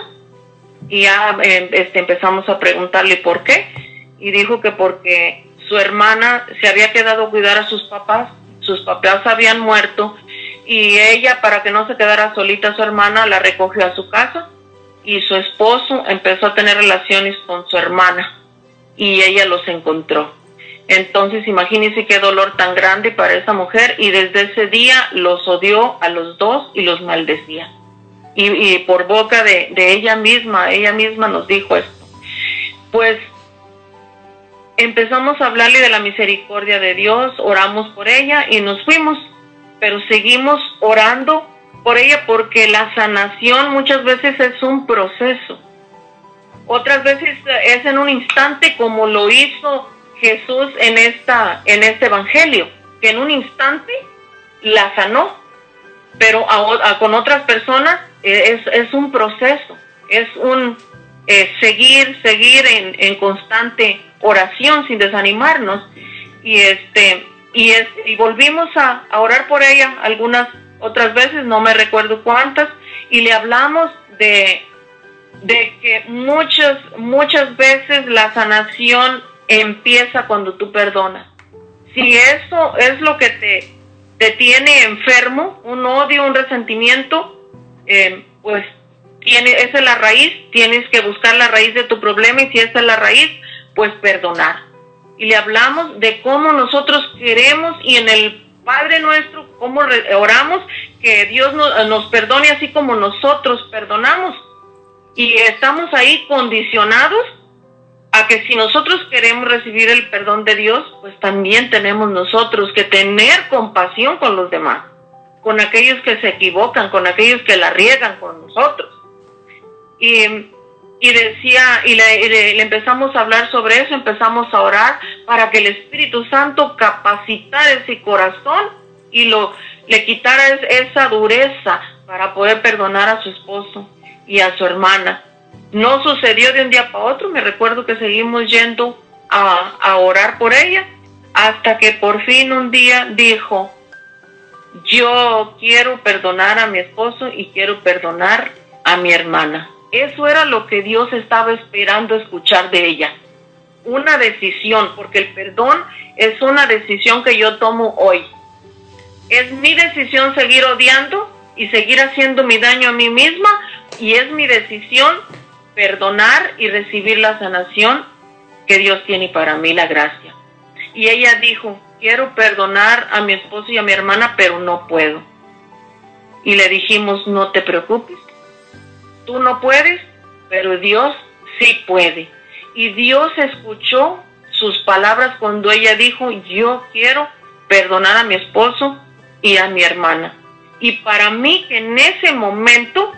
Y ya eh, este, empezamos a preguntarle por qué. Y dijo que porque su hermana se había quedado a cuidar a sus papás, sus papás habían muerto y ella para que no se quedara solita su hermana la recogió a su casa y su esposo empezó a tener relaciones con su hermana y ella los encontró. Entonces imagínense qué dolor tan grande para esa mujer y desde ese día los odió a los dos y los maldecía. Y, por boca de, ella misma, ella misma nos dijo esto. Pues empezamos a hablarle de la misericordia de Dios, oramos por ella y nos fuimos, pero seguimos orando por ella porque la sanación muchas veces es un proceso. Otras veces es en un instante como lo hizo Jesús en esta en este evangelio, que en un instante la sanó, pero a, con otras personas es, es, un proceso, es un eh, seguir, seguir en, en, constante oración sin desanimarnos. Y este, y es, y volvimos a, a orar por ella algunas otras veces, no me recuerdo cuántas, y le hablamos de, de que muchas, muchas veces la sanación empieza cuando tú perdonas. Si eso es lo que te, te tiene enfermo, un odio, un resentimiento, eh, pues tiene, esa es la raíz, tienes que buscar la raíz de tu problema y si esa es la raíz, pues perdonar. Y le hablamos de cómo nosotros queremos y en el Padre nuestro, cómo oramos, que Dios nos, nos perdone así como nosotros perdonamos. Y estamos ahí condicionados a que si nosotros queremos recibir el perdón de Dios, pues también tenemos nosotros que tener compasión con los demás, con aquellos que se equivocan, con aquellos que la riegan con nosotros. Y, y decía, y le, empezamos a hablar sobre eso, empezamos a orar para que el Espíritu Santo capacitara ese corazón y lo, le quitara esa dureza para poder perdonar a su esposo y a su hermana no sucedió de un día para otro, me recuerdo que seguimos yendo a, a orar por ella, hasta que por fin un día dijo, yo quiero perdonar a mi esposo y quiero perdonar a mi hermana. Eso era lo que Dios estaba esperando escuchar de ella. Una decisión, porque el perdón es una decisión que yo tomo hoy. Es mi decisión seguir odiando y seguir haciendo mi daño a mí misma y es mi decisión perdonar y recibir la sanación que Dios tiene para mí, la gracia. Y ella dijo, quiero perdonar a mi esposo y a mi hermana, pero no puedo. Y le dijimos, no te preocupes, tú no puedes, pero Dios sí puede. Y Dios escuchó sus palabras cuando ella dijo, yo quiero perdonar a mi esposo y a mi hermana. Y para mí que en ese momento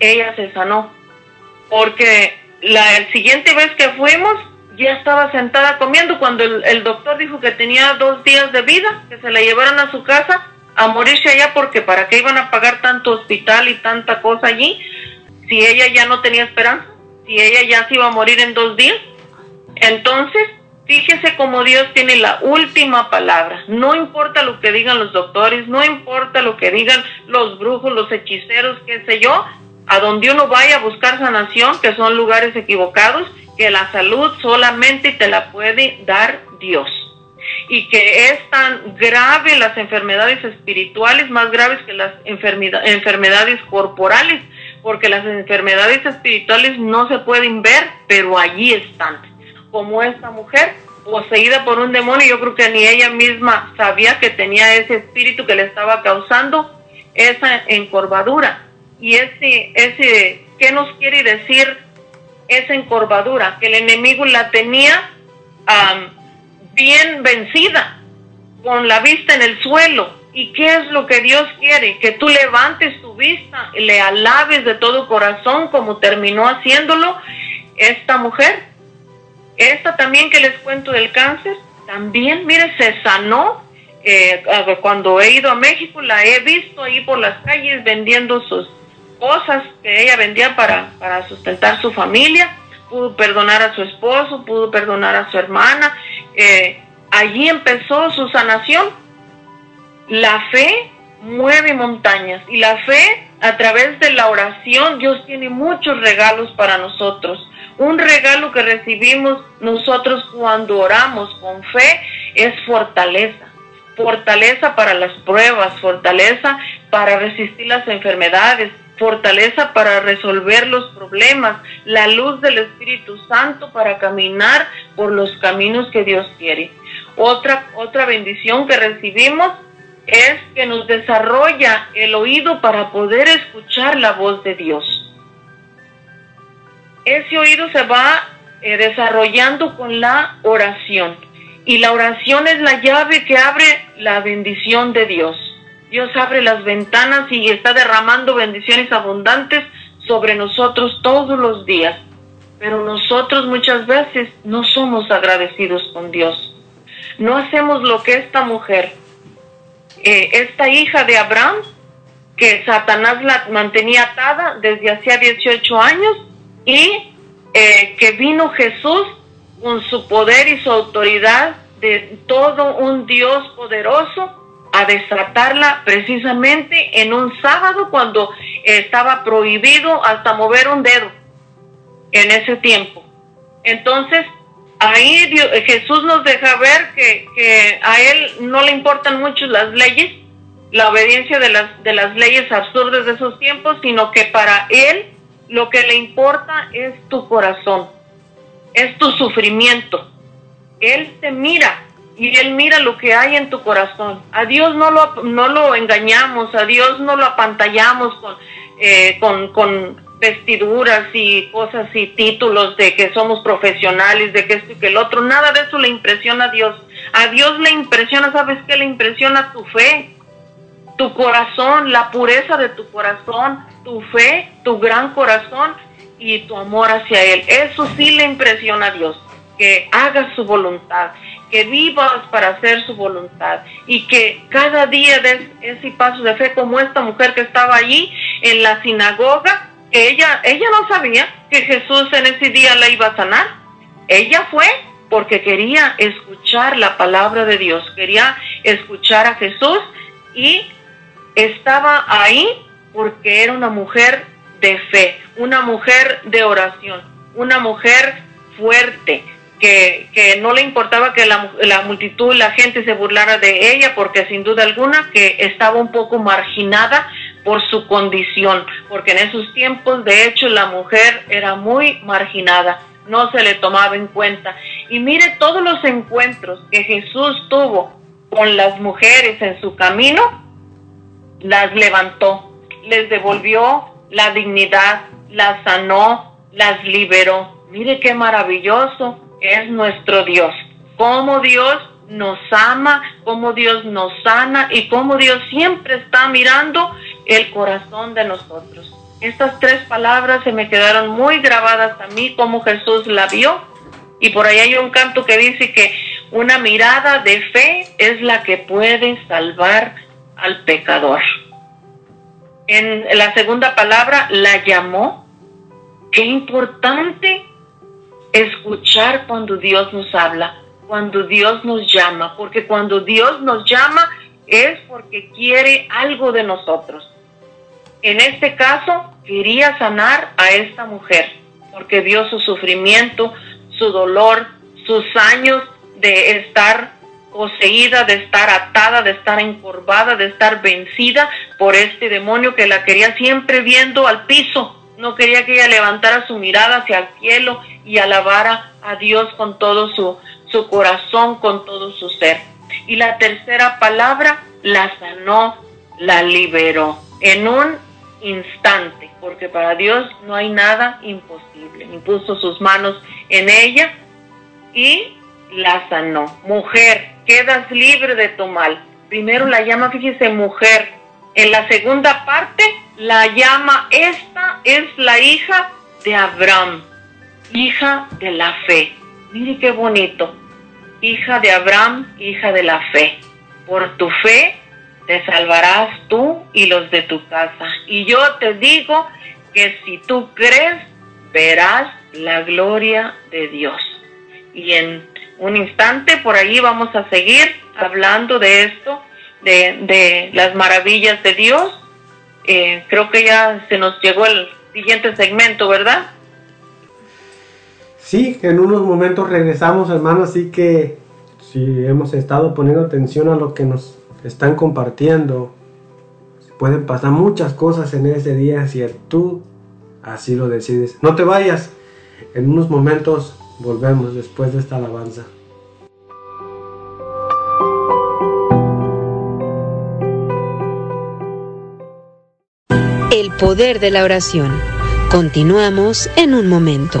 ella se sanó, porque la siguiente vez que fuimos ya estaba sentada comiendo cuando el, el, doctor dijo que tenía dos días de vida, que se la llevaron a su casa a morirse allá porque para qué iban a pagar tanto hospital y tanta cosa allí si ella ya no tenía esperanza, si ella ya se iba a morir en dos días. Entonces, fíjese cómo Dios tiene la última palabra. No importa lo que digan los doctores, no importa lo que digan los brujos, los hechiceros, qué sé yo, a donde uno vaya a buscar sanación, que son lugares equivocados, que la salud solamente te la puede dar Dios. Y que es tan grave las enfermedades espirituales, más graves que las enfermedades corporales, porque las enfermedades espirituales no se pueden ver, pero allí están. Como esta mujer, poseída por un demonio, yo creo que ni ella misma sabía que tenía ese espíritu que le estaba causando esa encorvadura. Y ese, ese, ¿qué nos quiere decir esa encorvadura? Que el enemigo la tenía bien vencida, con la vista en el suelo. ¿Y qué es lo que Dios quiere? Que tú levantes tu vista, y le alabes de todo corazón como terminó haciéndolo esta mujer. Esta también que les cuento del cáncer, también, mire, se sanó. Eh, cuando he ido a México, la he visto ahí por las calles vendiendo sus cosas que ella vendía para, para sustentar su familia. Pudo perdonar a su esposo, pudo perdonar a su hermana. Eh, allí empezó su sanación. La fe mueve montañas y la fe a través de la oración Dios tiene muchos regalos para nosotros. Un regalo que recibimos nosotros cuando oramos con fe es fortaleza. Fortaleza para las pruebas, fortaleza para resistir las enfermedades, fortaleza para resolver los problemas, la luz del Espíritu Santo para caminar por los caminos que Dios quiere. Otra, otra bendición que recibimos es que nos desarrolla el oído para poder escuchar la voz de Dios ese oído se va eh, desarrollando con la oración. Y la oración es la llave que abre la bendición de Dios. Dios abre las ventanas y está derramando bendiciones abundantes sobre nosotros todos los días. Pero nosotros muchas veces no somos agradecidos con Dios. No hacemos lo que esta mujer, eh, esta hija de Abraham, que Satanás la mantenía atada desde hacía 18 años, y eh, que vino Jesús con su poder y su autoridad de todo un Dios poderoso a desatarla precisamente en un sábado cuando estaba prohibido hasta mover un dedo en ese tiempo. Entonces, ahí Jesús nos deja ver que, que, a él no le importan mucho las leyes, la obediencia de las, de las leyes absurdas de esos tiempos, sino que para él lo que le importa es tu corazón, es tu sufrimiento. Él te mira y Él mira lo que hay en tu corazón. A Dios no lo, no lo engañamos, a Dios no lo apantallamos con, eh, con, con vestiduras y cosas y títulos de que somos profesionales, de que esto y que el otro. Nada de eso le impresiona a Dios. A Dios le impresiona, ¿sabes qué? Le impresiona tu fe, tu corazón, la pureza de tu corazón, tu fe, tu gran corazón y tu amor hacia Él. Eso sí le impresiona a Dios, que hagas su voluntad, que vivas para hacer su voluntad y que cada día des ese paso de fe como esta mujer que estaba allí en la sinagoga, que ella, ella no sabía que Jesús en ese día la iba a sanar. Ella fue porque quería escuchar la palabra de Dios, quería escuchar a Jesús y estaba ahí porque era una mujer de fe, una mujer de oración, una mujer fuerte, que, que no le importaba que la, la, multitud, la gente se burlara de ella, porque sin duda alguna que estaba un poco marginada por su condición, porque en esos tiempos de hecho la mujer era muy marginada, no se le tomaba en cuenta. Y mire todos los encuentros que Jesús tuvo con las mujeres en su camino, las levantó, les devolvió la dignidad, las sanó, las liberó. Mire qué maravilloso es nuestro Dios. cómo Dios nos ama, cómo Dios nos sana y cómo Dios siempre está mirando el corazón de nosotros. Estas tres palabras se me quedaron muy grabadas a mí, como Jesús la vio. Y por ahí hay un canto que dice que una mirada de fe es la que puede salvar al pecador. En la segunda palabra, la llamó. Qué importante escuchar cuando Dios nos habla, cuando Dios nos llama, porque cuando Dios nos llama es porque quiere algo de nosotros. En este caso, quería sanar a esta mujer, porque vio su sufrimiento, su dolor, sus años de estar poseída, de estar atada, de estar encorvada, de estar vencida por este demonio que la quería siempre viendo al piso. No quería que ella levantara su mirada hacia el cielo y alabara a Dios con todo su, su corazón, con todo su ser. Y la tercera palabra, la sanó, la liberó en un instante, porque para Dios no hay nada imposible. Impuso sus manos en ella y la sanó. Mujer, quedas libre de tu mal. Primero la llama, fíjese, mujer. En la segunda parte la llama, esta es la hija de Abraham, hija de la fe. Mire qué bonito. Hija de Abraham, hija de la fe. Por tu fe te salvarás tú y los de tu casa. Y yo te digo que si tú crees, verás la gloria de Dios. Y en un instante por ahí vamos a seguir hablando de esto, de, las maravillas de Dios. Eh, creo que ya se nos llegó el siguiente segmento, ¿verdad? Sí, en unos momentos regresamos, hermano, así que si hemos estado poniendo atención a lo que nos están compartiendo, pueden pasar muchas cosas en ese día si tú así lo decides. No te vayas, en unos momentos volvemos después de esta alabanza. El poder de la oración. Continuamos en un momento.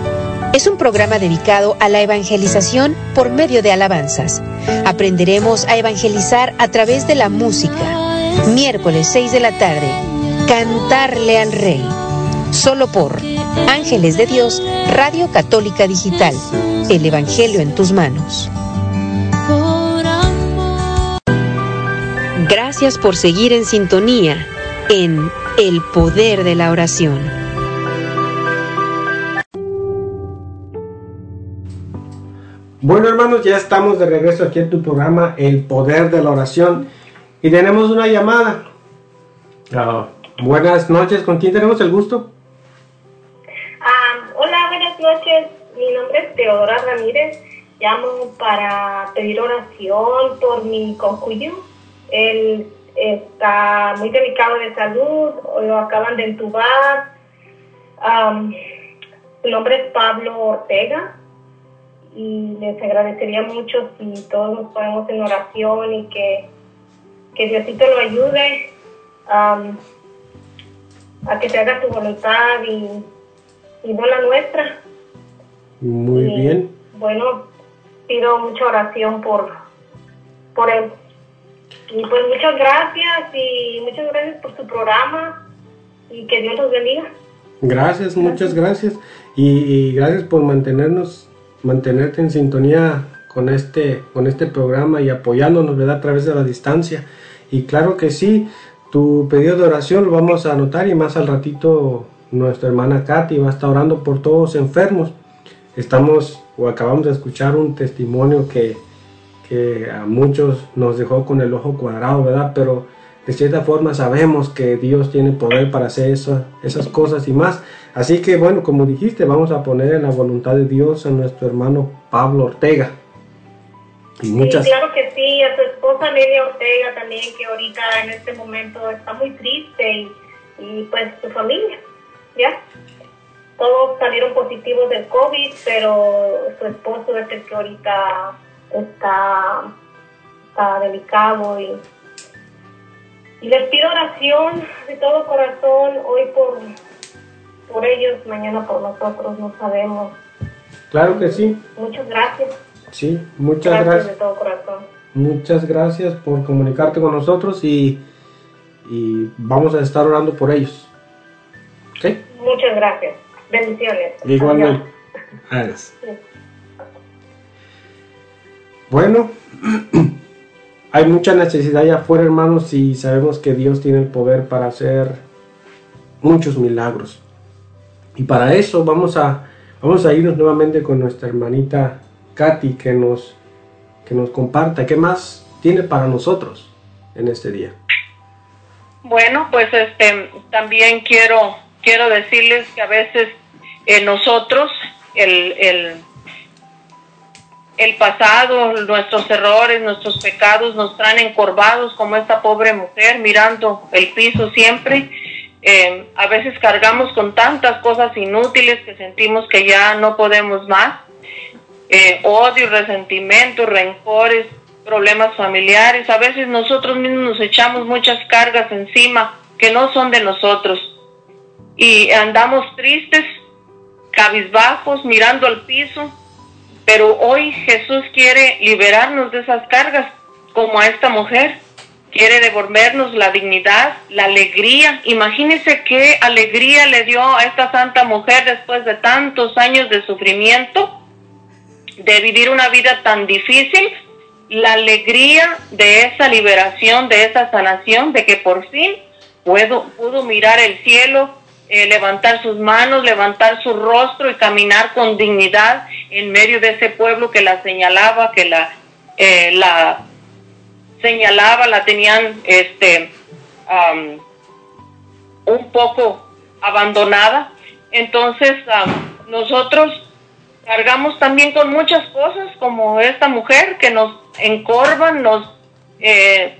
Es un programa dedicado a la evangelización por medio de alabanzas. Aprenderemos a evangelizar a través de la música. Miércoles 6 de la tarde. Cantarle al Rey. Solo por Ángeles de Dios, Radio Católica Digital. El Evangelio en tus manos. Gracias por seguir en sintonía en El Poder de la Oración. Ya estamos de regreso aquí en tu programa El Poder de la Oración y tenemos una llamada. Ah, buenas noches, ¿con quién tenemos el gusto? Ah, hola, buenas noches, mi nombre es Teodora Ramírez, llamo para pedir oración por mi concuyo. Él está muy delicado de salud, lo acaban de entubar. su nombre es Pablo Ortega y les agradecería mucho si todos nos ponemos en oración y que, que Diosito lo ayude a que se haga su voluntad y, no la nuestra. Muy bien. Bueno, pido mucha oración por, por él. Y pues muchas gracias y muchas gracias por su programa y que Dios los bendiga. Gracias, muchas gracias. y gracias por mantenernos mantenerte en sintonía con este, con este programa y apoyándonos ¿verdad? a través de la distancia. Y claro que sí, tu pedido de oración lo vamos a anotar y más al ratito nuestra hermana Katy va a estar orando por todos enfermos. Estamos o acabamos de escuchar un testimonio que, que a muchos nos dejó con el ojo cuadrado, ¿verdad? Pero de cierta forma sabemos que Dios tiene poder para hacer eso, esas cosas y más. Así que bueno, como dijiste, vamos a poner en la voluntad de Dios a nuestro hermano Pablo Ortega. Y muchas... Sí, claro que sí, a su esposa Nelia Ortega también, que ahorita en este momento está muy triste y, pues su familia, ¿ya? Todos salieron positivos del COVID, pero su esposo es el que ahorita está, está delicado y, y les pido oración de todo corazón hoy por por ellos, mañana por nosotros, no sabemos. Claro que sí. Muchas gracias. Sí, muchas gracias. Gracias de todo corazón. Muchas gracias por comunicarte con nosotros y, y vamos a estar orando por ellos. ¿Sí? Muchas gracias. Bendiciones. Igualmente. Gracias. Bueno, hay mucha necesidad allá afuera, hermanos, y sabemos que Dios tiene el poder para hacer muchos milagros. Y para eso vamos a, vamos a irnos nuevamente con nuestra hermanita Katy que nos, que nos comparta qué más tiene para nosotros en este día. Bueno, pues este también quiero quiero decirles que a veces eh, nosotros el, el, el pasado, nuestros errores, nuestros pecados nos traen encorvados como esta pobre mujer mirando el piso siempre eh, a veces cargamos con tantas cosas inútiles que sentimos que ya no podemos más. Eh, odio, resentimiento, rencores, problemas familiares. A veces nosotros mismos nos echamos muchas cargas encima que no son de nosotros. Y andamos tristes, cabizbajos, mirando al piso. Pero hoy Jesús quiere liberarnos de esas cargas, como a esta mujer quiere devolvernos la dignidad, la alegría. Imagínese qué alegría le dio a esta santa mujer después de tantos años de sufrimiento, de vivir una vida tan difícil, la alegría de esa liberación, de esa sanación, de que por fin pudo, pudo mirar el cielo, eh, levantar sus manos, levantar su rostro y caminar con dignidad en medio de ese pueblo que la señalaba, que la, eh, la señalaba, la tenían este, un poco abandonada. Entonces, nosotros cargamos también con muchas cosas como esta mujer que nos encorvan, nos eh,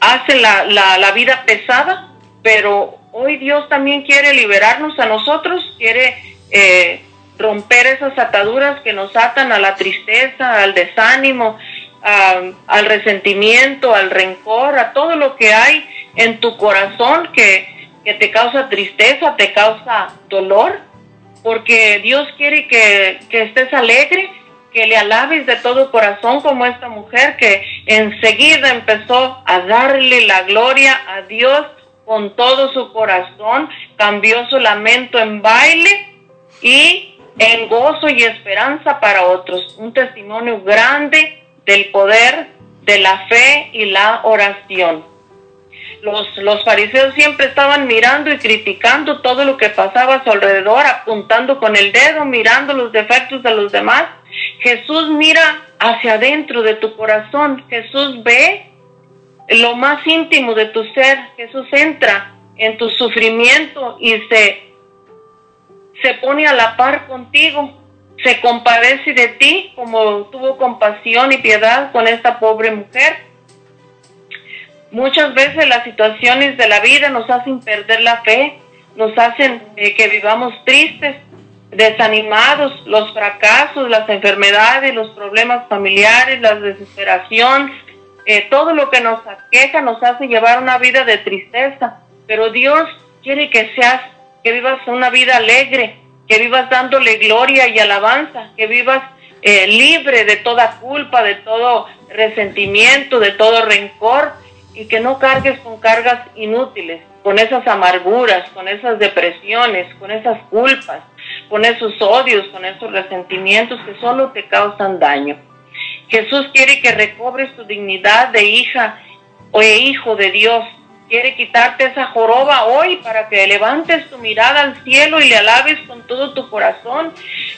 hace la, la, vida pesada, pero hoy Dios también quiere liberarnos a nosotros, quiere eh, romper esas ataduras que nos atan a la tristeza, al desánimo, al resentimiento, al rencor, a todo lo que hay en tu corazón que, que te causa tristeza, te causa dolor porque Dios quiere que, estés alegre, que le alabes de todo corazón como esta mujer que enseguida empezó a darle la gloria a Dios con todo su corazón, cambió su lamento en baile y en gozo y esperanza para otros. Un testimonio grande del poder de la fe y la oración. Los, fariseos siempre estaban mirando y criticando todo lo que pasaba a su alrededor, apuntando con el dedo, mirando los defectos de los demás. Jesús mira hacia adentro de tu corazón, Jesús ve lo más íntimo de tu ser, Jesús entra en tu sufrimiento y se, se pone a la par contigo, se compadece de ti como tuvo compasión y piedad con esta pobre mujer Muchas veces las situaciones de la vida nos hacen perder la fe, nos hacen eh, que vivamos tristes, desanimados, los fracasos, las enfermedades, los problemas familiares, la desesperación, eh, todo lo que nos aqueja nos hace llevar una vida de tristeza. Pero Dios quiere que seas, que vivas una vida alegre, que vivas dándole gloria y alabanza, que vivas eh, libre de toda culpa, de todo resentimiento, de todo rencor, y que no cargues con cargas inútiles, con esas amarguras, con esas depresiones, con esas culpas, con esos odios, con esos resentimientos que solo te causan daño. Jesús quiere que recobres tu dignidad de hija o de hijo de Dios, Quiere quitarte esa joroba hoy para que levantes tu mirada al cielo y le alabes con todo tu corazón.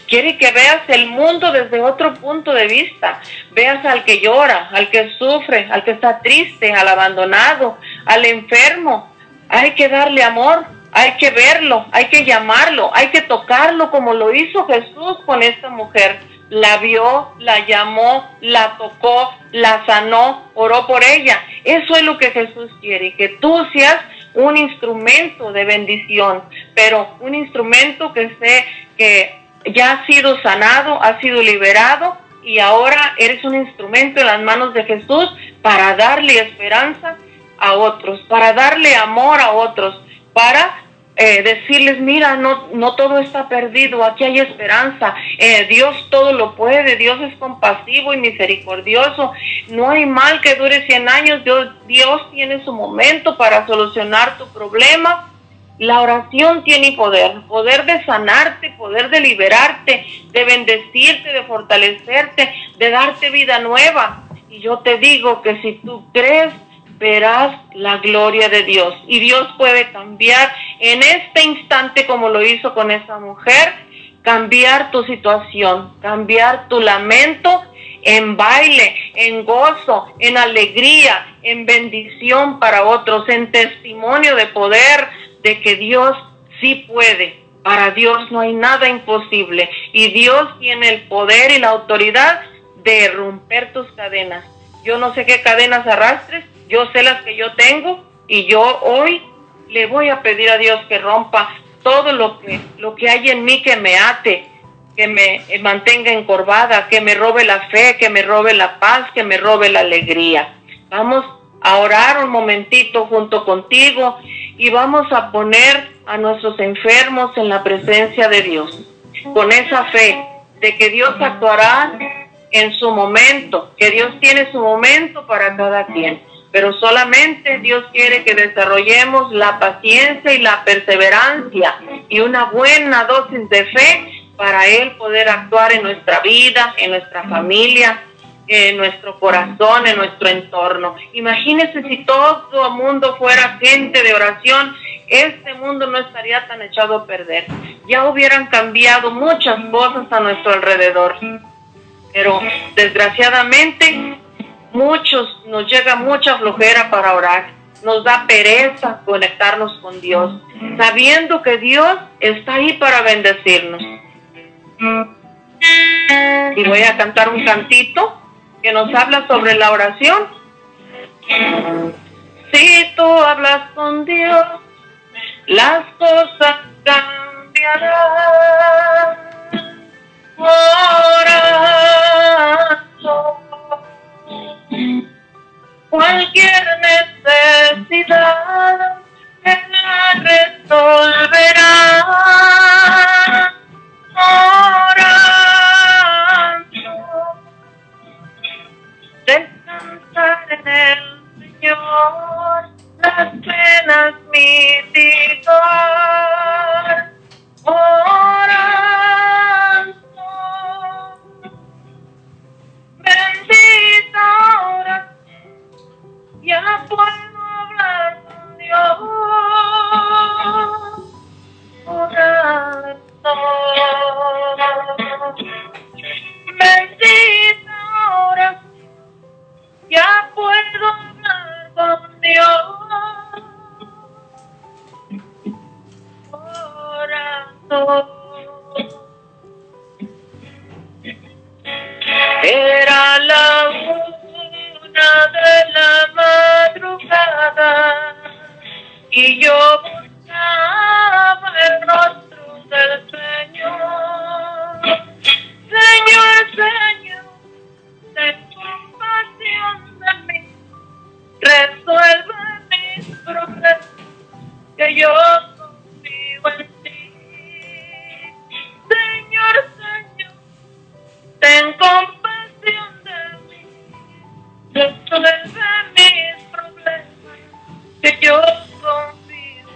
Quiere que veas el mundo desde otro punto de vista. Veas al que llora, al que sufre, al que está triste, al abandonado, al enfermo. Hay que darle amor, hay que verlo, hay que llamarlo, hay que tocarlo como lo hizo Jesús con esta mujer la vio, la llamó, la tocó, la sanó, oró por ella. Eso es lo que Jesús quiere, que tú seas un instrumento de bendición, pero un instrumento que sé que ya ha sido sanado, ha sido liberado y ahora eres un instrumento en las manos de Jesús para darle esperanza a otros, para darle amor a otros, para eh, decirles, mira, no, no todo está perdido, aquí hay esperanza, eh, Dios todo lo puede, Dios es compasivo y misericordioso, no hay mal que dure 100 años, Dios, Dios tiene su momento para solucionar tu problema. La oración tiene poder, poder de sanarte, poder de liberarte, de bendecirte, de fortalecerte, de darte vida nueva. Y yo te digo que si tú crees, verás la gloria de Dios. Y Dios puede cambiar en este instante como lo hizo con esa mujer, cambiar tu situación, cambiar tu lamento en baile, en gozo, en alegría, en bendición para otros, en testimonio de poder de que Dios sí puede. Para Dios no hay nada imposible y Dios tiene el poder y la autoridad de romper tus cadenas. Yo no sé qué cadenas arrastres, yo sé las que yo tengo y yo hoy le voy a pedir a Dios que rompa todo lo que, lo que hay en mí que me ate, que me mantenga encorvada, que me robe la fe, que me robe la paz, que me robe la alegría. Vamos a orar un momentito junto contigo y vamos a poner a nuestros enfermos en la presencia de Dios, con esa fe de que Dios actuará en su momento, que Dios tiene su momento para cada quien pero solamente Dios quiere que desarrollemos la paciencia y la perseverancia y una buena dosis de fe para Él poder actuar en nuestra vida, en nuestra familia, en nuestro corazón, en nuestro entorno. Imagínense si todo el mundo fuera gente de oración, este mundo no estaría tan echado a perder. Ya hubieran cambiado muchas cosas a nuestro alrededor. Pero desgraciadamente muchos nos llega mucha flojera para orar, nos da pereza conectarnos con Dios, sabiendo que Dios está ahí para bendecirnos. Y voy a cantar un cantito que nos habla sobre la oración. Si tú hablas con Dios, las cosas cambiarán. Orando cualquier necesidad Él la resolverá. Orando, descansar en el Señor, las penas mitigar. Orando, ya puedo hablar con Dios. Bendita oración, ya puedo hablar con Dios. Orando. Era la una de la madrugada y yo buscaba el rostro del Señor. Señor, Señor, ten compasión de mí, resuelve mis problemas, que yo confío en ti. Señor, Señor, ten compasión resuelve mis problemas, que yo confío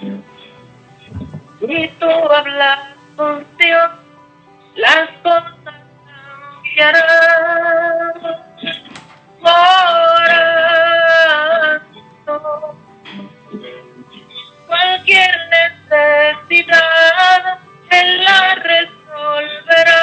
en ti. Y tú hablas con Dios, las cosas cambiarán. Cualquier necesidad Él la resolverá.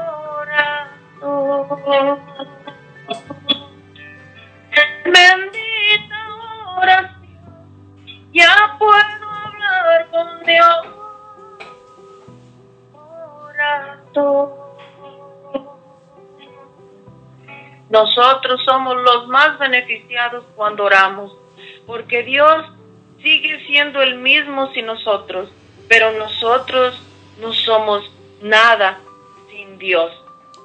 Nosotros somos los más beneficiados cuando oramos, porque Dios sigue siendo el mismo sin nosotros, pero nosotros no somos nada sin Dios.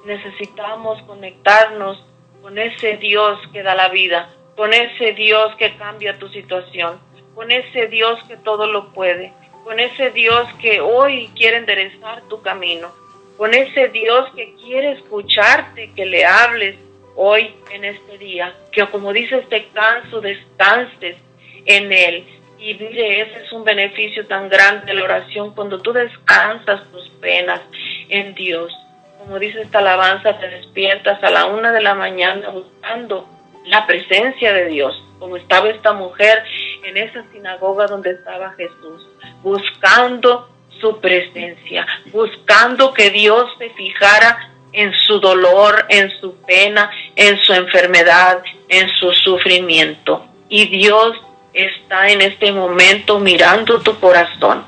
Necesitamos conectarnos con ese Dios que da la vida, con ese Dios que cambia tu situación, con ese Dios que todo lo puede, con ese Dios que hoy quiere enderezar tu camino, con ese Dios que quiere escucharte, que le hables hoy en este día, que como dice este canso, descanses en Él. Y mire, ese es un beneficio tan grande de la oración cuando tú descansas tus penas en Dios. Como dice esta alabanza, te despiertas a la una de la mañana buscando la presencia de Dios, como estaba esta mujer en esa sinagoga donde estaba Jesús, buscando su presencia, buscando que Dios se fijara en su dolor, en su pena, en su enfermedad, en su sufrimiento. Y Dios está en este momento mirando tu corazón.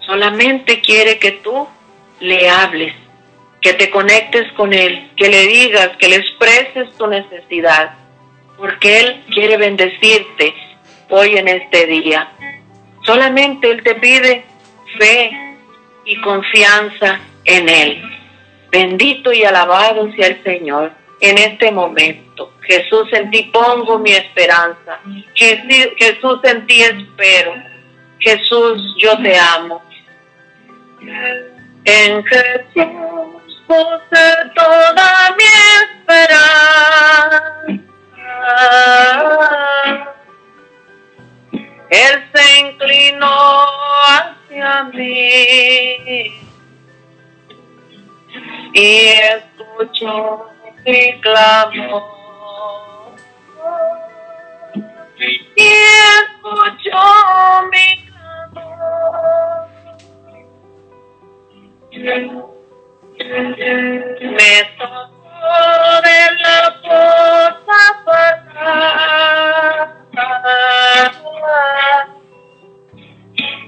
Solamente quiere que tú le hables, que te conectes con Él, que le digas, que le expreses tu necesidad, porque Él quiere bendecirte hoy en este día. Solamente Él te pide fe y confianza en Él. Bendito y alabado sea el Señor en este momento. Jesús, en ti pongo mi esperanza. Jesús, en ti espero. Jesús, yo te amo. En Jesús puse toda mi esperanza. Él se inclinó hacia mí y escucho mi clamor. Y escucho mi clamor. Me sacó de la fosa para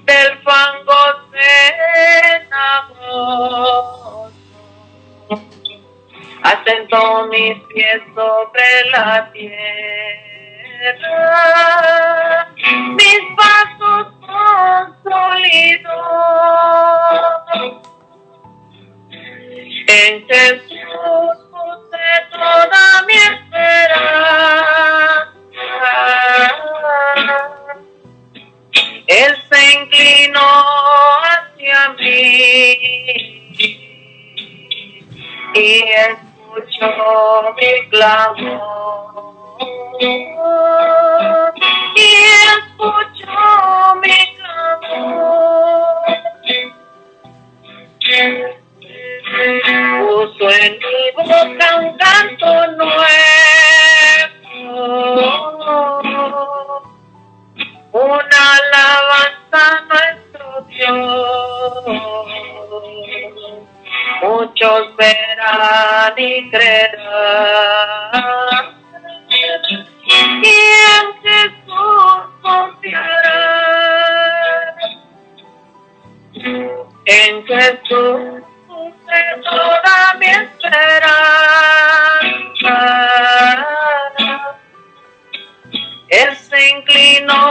del fango se enamoró. Asentó mis pies sobre la tierra, mis pasos son sólidos. En Jesús puse toda mi esperanza. Él se inclinó hacia mí y mi clamor. Y escuchó mi clamor. Puso en mi boca un canto nuevo una alabanza a nuestro Dios. Muchos verán y creerán. Y en Jesús confiarán. En Jesús puse toda mi esperanza. Él se inclinó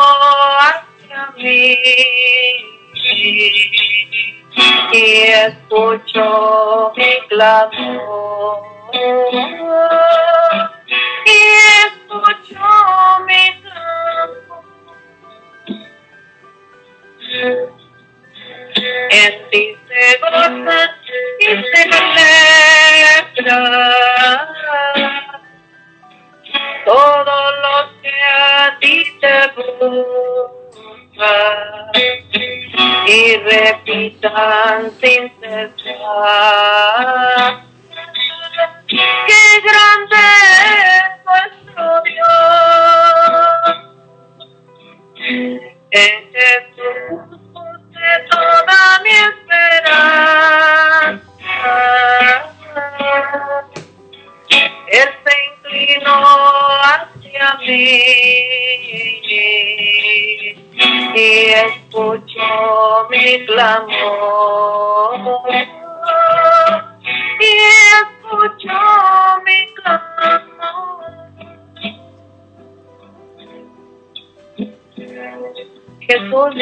hacia mí y escuchó mi clamor. Y escuchó mi clamor. En ti se goza y se alegra todos los que a ti te buscan y repitan sin cesar. Qué grande es nuestro Dios. En Jesús puse toda mi esperanza. Él se inclinó hacia mí y escuchó mi clamor. Y escuchó mi clamor. Jesús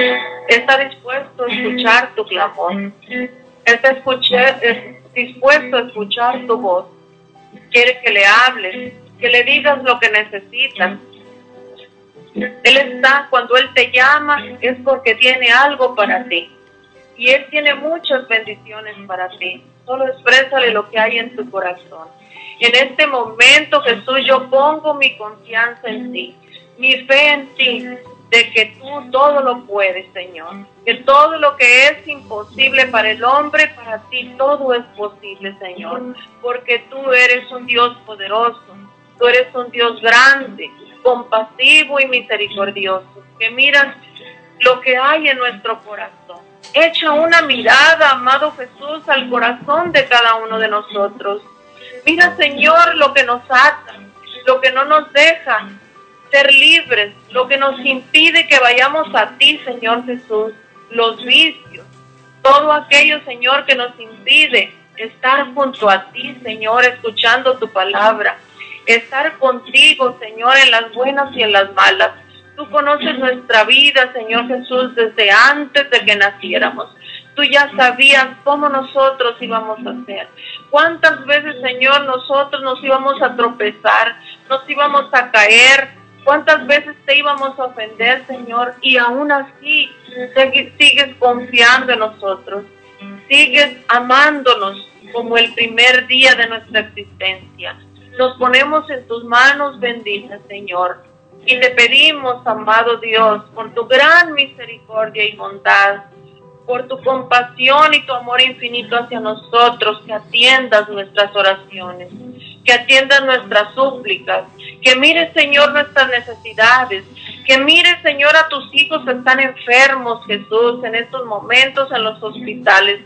está dispuesto a escuchar tu clamor. Está escuchar, es dispuesto a escuchar tu voz quiere que le hables, que le digas lo que necesitas. Él está, cuando Él te llama, es porque tiene algo para ti. Y Él tiene muchas bendiciones para ti. Solo exprésale lo que hay en tu corazón. En este momento, Jesús, yo pongo mi confianza en ti, mi fe en ti, de que tú todo lo puedes, Señor. Que todo lo que es imposible para el hombre, para ti todo es posible, Señor. Porque tú eres un Dios poderoso, tú eres un Dios grande, compasivo y misericordioso, que miras lo que hay en nuestro corazón. Echa una mirada, amado Jesús, al corazón de cada uno de nosotros. Mira, Señor, lo que nos ata, lo que no nos deja ser libres, lo que nos impide que vayamos a ti, Señor Jesús, los vicios, todo aquello, Señor, que nos impide estar junto a ti, Señor, escuchando tu palabra, estar contigo, Señor, en las buenas y en las malas. Tú conoces nuestra vida, Señor Jesús, desde antes de que naciéramos. Tú ya sabías cómo nosotros íbamos a ser. Cuántas veces, Señor, nosotros nos íbamos a tropezar, nos íbamos a caer, ¿Cuántas veces te íbamos a ofender, Señor? Y aún así sigues confiando en nosotros. Sigues amándonos como el primer día de nuestra existencia. Nos ponemos en tus manos benditas, Señor. Y te pedimos, amado Dios, con tu gran misericordia y bondad, por tu compasión y tu amor infinito hacia nosotros, que atiendas nuestras oraciones, que atiendas nuestras súplicas, que mires, Señor, nuestras necesidades, que mires, Señor, a tus hijos que están enfermos, Jesús, en estos momentos en los hospitales,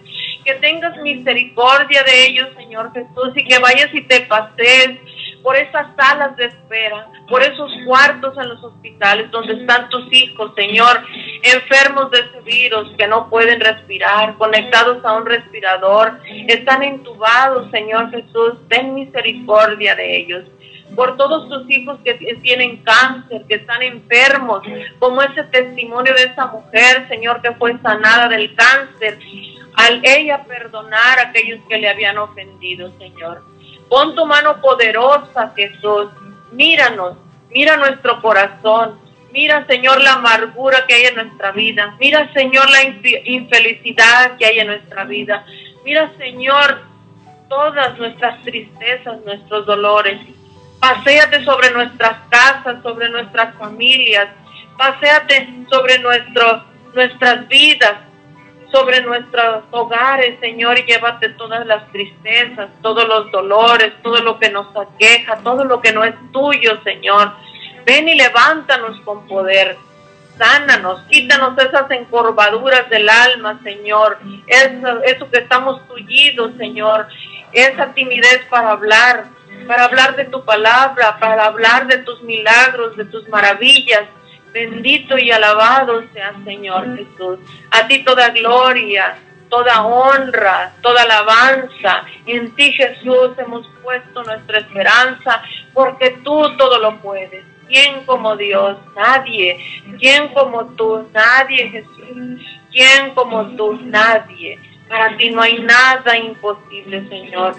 que tengas misericordia de ellos, Señor Jesús, y que vayas y te pases por esas salas de espera, por esos cuartos en los hospitales donde están tus hijos, Señor, enfermos de ese virus, que no pueden respirar, conectados a un respirador, están entubados, Señor Jesús, ten misericordia de ellos. Por todos tus hijos que tienen cáncer, que están enfermos, como ese testimonio de esa mujer, Señor, que fue sanada del cáncer, al ella perdonar a aquellos que le habían ofendido, Señor. Pon tu mano poderosa, Jesús. Míranos, mira nuestro corazón. Mira, Señor, la amargura que hay en nuestra vida. Mira, Señor, la infelicidad que hay en nuestra vida. Mira, Señor, todas nuestras tristezas, nuestros dolores. Paseate sobre nuestras casas, sobre nuestras familias. Paseate sobre nuestro, nuestras vidas, sobre nuestros hogares, Señor, y llévate todas las tristezas, todos los dolores, todo lo que nos aqueja, todo lo que no es tuyo, Señor. Ven y levántanos con poder. Sánanos, quítanos esas encorvaduras del alma, Señor. Eso, eso que estamos tullidos, Señor. Esa timidez para hablar, para hablar de tu palabra, para hablar de tus milagros, de tus maravillas. Bendito y alabado sea Señor Jesús. A ti toda gloria, toda honra, toda alabanza. En ti Jesús hemos puesto nuestra esperanza porque tú todo lo puedes. ¿Quién como Dios? Nadie. ¿Quién como tú? Nadie Jesús. ¿Quién como tú? Nadie. Para ti no hay nada imposible, Señor.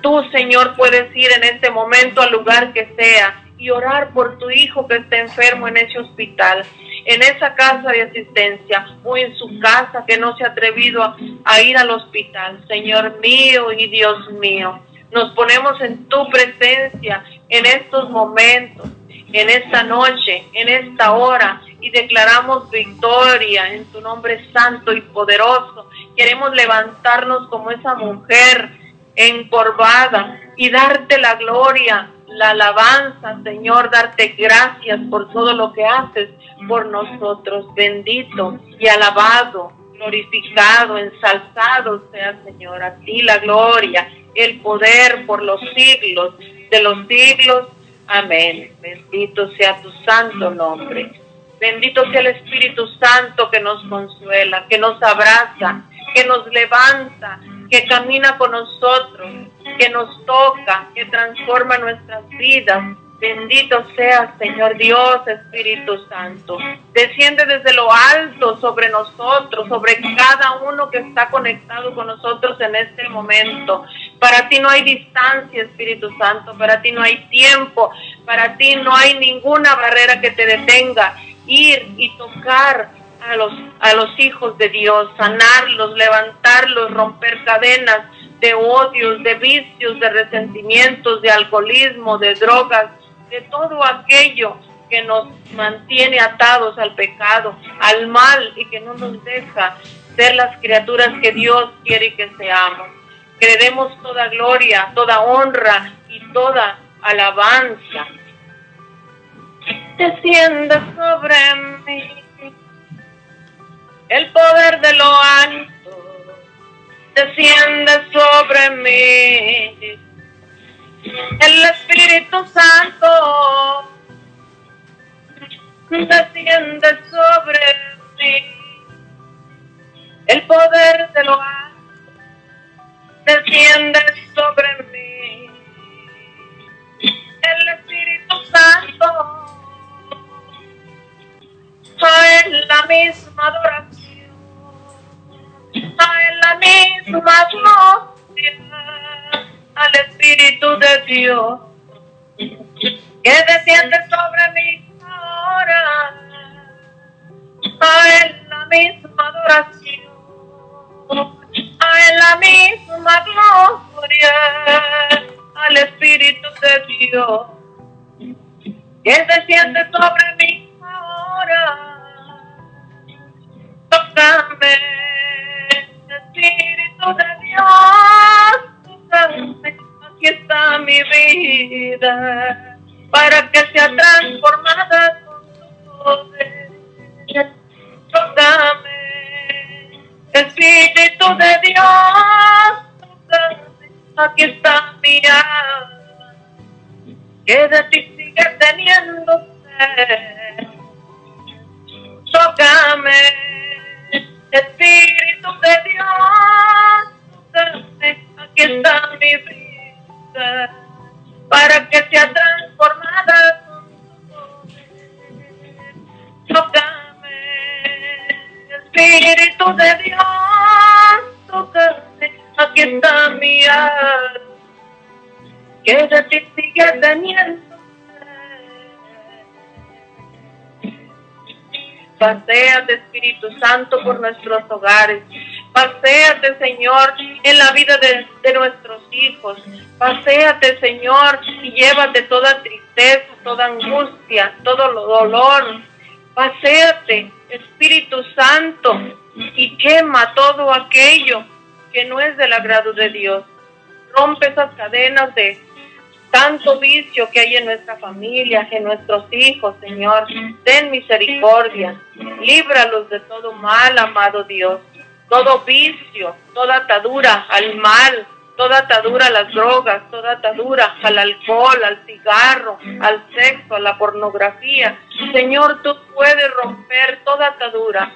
Tú, Señor, puedes ir en este momento al lugar que sea y orar por tu hijo que está enfermo en ese hospital, en esa casa de asistencia o en su casa que no se ha atrevido a, ir al hospital. Señor mío y Dios mío, nos ponemos en tu presencia en estos momentos, en esta noche, en esta hora y declaramos victoria en tu nombre santo y poderoso. Queremos levantarnos como esa mujer encorvada y darte la gloria la alabanza, Señor, darte gracias por todo lo que haces por nosotros. Bendito y alabado, glorificado, ensalzado sea, Señor, a ti la gloria, el poder por los siglos de los siglos. Amén. Bendito sea tu santo nombre. Bendito sea el Espíritu Santo que nos consuela, que nos abraza, que nos levanta, que camina con nosotros, que nos toca, que transforma nuestras vidas. Bendito sea, Señor Dios, Espíritu Santo. Desciende desde lo alto sobre nosotros, sobre cada uno que está conectado con nosotros en este momento. Para ti no hay distancia, Espíritu Santo. Para ti no hay tiempo. Para ti no hay ninguna barrera que te detenga. Ir y tocar a los, a los hijos de Dios, sanarlos, levantarlos, romper cadenas de odios, de vicios, de resentimientos, de alcoholismo, de drogas, de todo aquello que nos mantiene atados al pecado, al mal y que no nos deja ser las criaturas que Dios quiere que seamos. Creemos toda gloria, toda honra y toda alabanza. Descienda sobre mí el poder de lo alto desciende sobre mí. El Espíritu Santo desciende sobre mí. El poder de lo alto desciende sobre mí. El Espíritu Santo en la misma adoración en la misma atmósfera al Espíritu de Dios que desciende sobre mí ahora en la misma adoración. En la misma gloria. Al Espíritu de Dios que desciende sobre mí ahora tócame Espíritu de Dios, aquí está mi vida, para que sea transformada con tu poder. Tócame, Espíritu de Dios, aquí está mi alma, que de ti sigue teniendo sed. Tócame. Espíritu de Dios, aquí está mi vida para que sea transformada Tócame, Espíritu de Dios, tócame, aquí está mi alma, que de ti sigue teniendo. Paseate, Espíritu Santo, por nuestros hogares. Paseate, Señor, en la vida de, nuestros hijos. Paseate, Señor, y llévate toda tristeza, toda angustia, todo dolor. Paseate, Espíritu Santo, y quema todo aquello que no es del agrado de Dios. Rompe esas cadenas de tanto vicio que hay en nuestra familia, en nuestros hijos, Señor. Ten misericordia. Líbralos de todo mal, amado Dios. Todo vicio, toda atadura al mal, toda atadura a las drogas, toda atadura al alcohol, al cigarro, al sexo, a la pornografía. Señor, tú puedes romper toda atadura.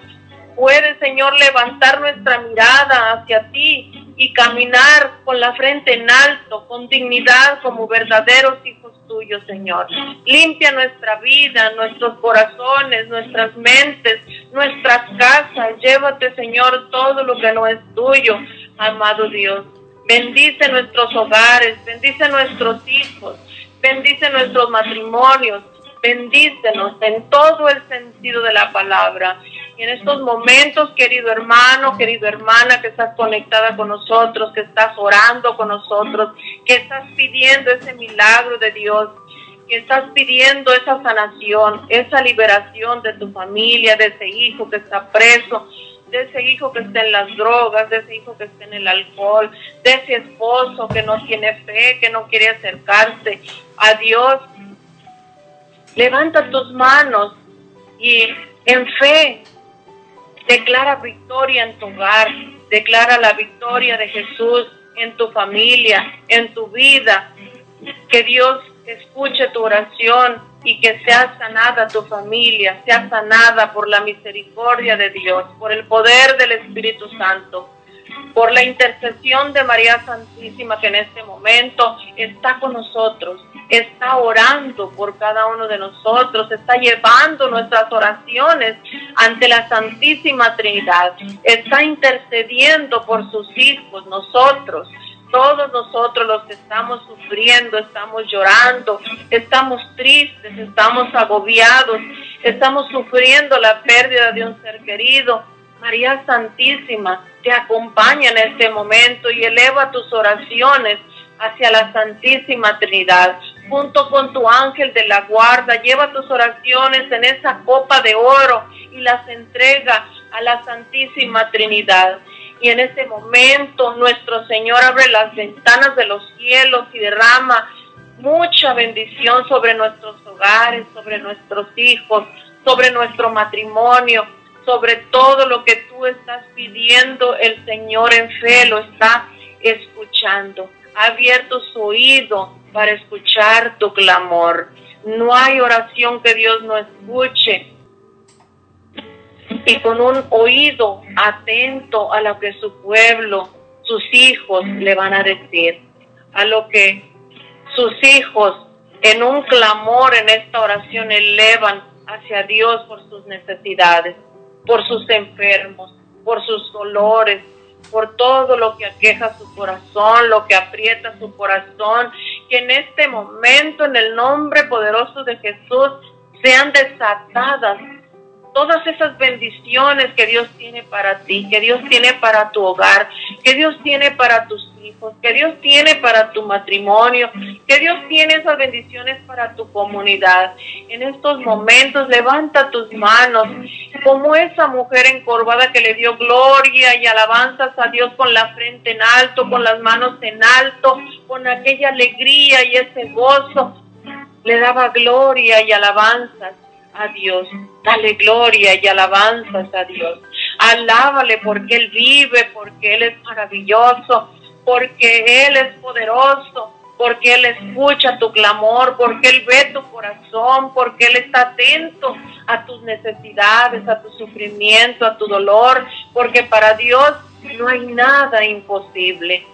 Puedes, Señor, levantar nuestra mirada hacia ti y caminar con la frente en alto, con dignidad como verdaderos hijos tuyos, Señor. Limpia nuestra vida, nuestros corazones, nuestras mentes, nuestras casas. Llévate, Señor, todo lo que no es tuyo, amado Dios. Bendice nuestros hogares, bendice nuestros hijos, bendice nuestros matrimonios, bendícenos en todo el sentido de la palabra. Y en estos momentos, querido hermano, querida hermana, que estás conectada con nosotros, que estás orando con nosotros, que estás pidiendo ese milagro de Dios, que estás pidiendo esa sanación, esa liberación de tu familia, de ese hijo que está preso, de ese hijo que está en las drogas, de ese hijo que está en el alcohol, de ese esposo que no tiene fe, que no quiere acercarse a Dios. Levanta tus manos y en fe Declara victoria en tu hogar, declara la victoria de Jesús en tu familia, en tu vida. Que Dios escuche tu oración y que sea sanada tu familia, sea sanada por la misericordia de Dios, por el poder del Espíritu Santo por la intercesión de María Santísima que en este momento está con nosotros, está orando por cada uno de nosotros, está llevando nuestras oraciones ante la Santísima Trinidad, está intercediendo por sus hijos, nosotros. Todos nosotros los que estamos sufriendo, estamos llorando, estamos tristes, estamos agobiados, estamos sufriendo la pérdida de un ser querido, María Santísima te acompaña en este momento y eleva tus oraciones hacia la Santísima Trinidad. Junto con tu ángel de la guarda, lleva tus oraciones en esa copa de oro y las entrega a la Santísima Trinidad. Y en este momento nuestro Señor abre las ventanas de los cielos y derrama mucha bendición sobre nuestros hogares, sobre nuestros hijos, sobre nuestro matrimonio, sobre todo lo que tú estás pidiendo, el Señor en fe lo está escuchando. Ha abierto su oído para escuchar tu clamor. No hay oración que Dios no escuche. Y con un oído atento a lo que su pueblo, sus hijos le van a decir, a lo que sus hijos en un clamor en esta oración elevan hacia Dios por sus necesidades por sus enfermos, por sus dolores, por todo lo que aqueja su corazón, lo que aprieta su corazón, que en este momento, en el nombre poderoso de Jesús, sean desatadas todas esas bendiciones que Dios tiene para ti, que Dios tiene para tu hogar, que Dios tiene para tus hijos, que Dios tiene para tu matrimonio, que Dios tiene esas bendiciones para tu comunidad. En estos momentos levanta tus manos como esa mujer encorvada que le dio gloria y alabanzas a Dios con la frente en alto, con las manos en alto, con aquella alegría y ese gozo. Le daba gloria y alabanzas a Dios. Dale gloria y alabanzas a Dios. Alábale porque Él vive, porque Él es maravilloso, porque Él es poderoso, porque Él escucha tu clamor, porque Él ve tu corazón, porque Él está atento a tus necesidades, a tu sufrimiento, a tu dolor, porque para Dios no hay nada imposible.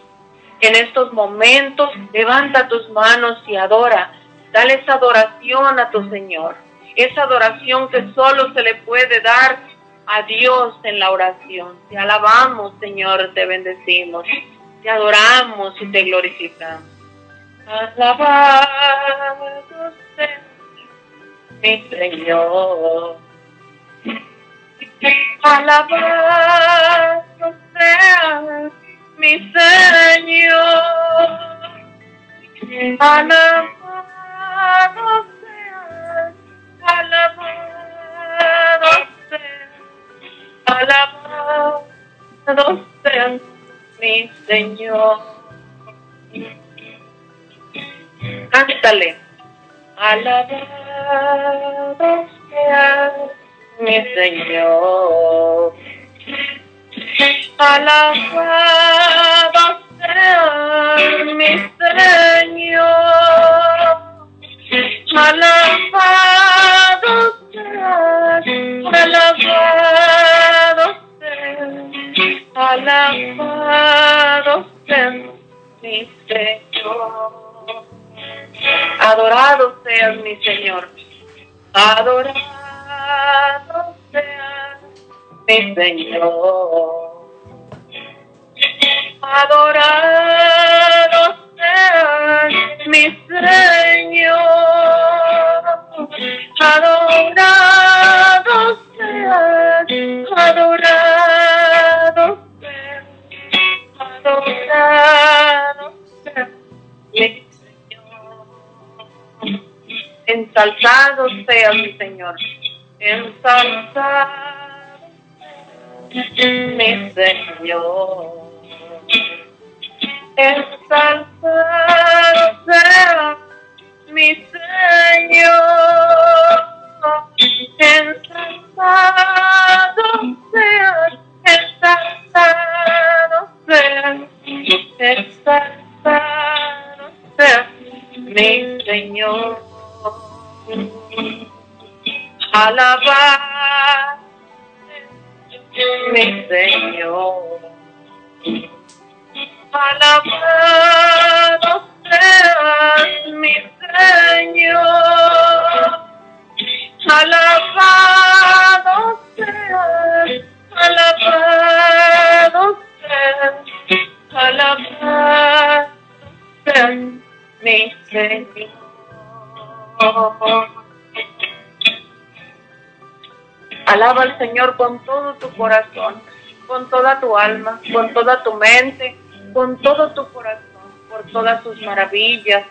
En estos momentos levanta tus manos y adora. Dale esa adoración a tu Señor. Esa adoración que solo se le puede dar a Dios en la oración. Te alabamos, Señor, te bendecimos, te adoramos y te glorificamos. Alabado sea mi Señor. Alabado sea mi Señor. Alabado sea, alabado sea Alabado sea mi Señor. Cántale. Alabado sea mi Señor. Alabado sea mi Señor. Alabado sea, alabado sea, alabado sea mi Señor. Adorado sea mi Señor. Adorado sea mi Señor. Adorado sea mi Señor. Adorado sea, adorado sea, adorado sea mi Señor. Ensalzado sea mi Señor. Ensalzado mi Señor. Ensalzado sea mi Señor. Ensalzado sea, ensalzado sea, ensalzado sea mi Señor. Alabar mi Señor. Alabado seas mi Señor. Alabado seas, alabado seas, alabado seas mi Señor. Alaba al Señor con todo tu corazón, con toda tu alma, con toda tu mente, con todo tu corazón, por todas sus maravillas,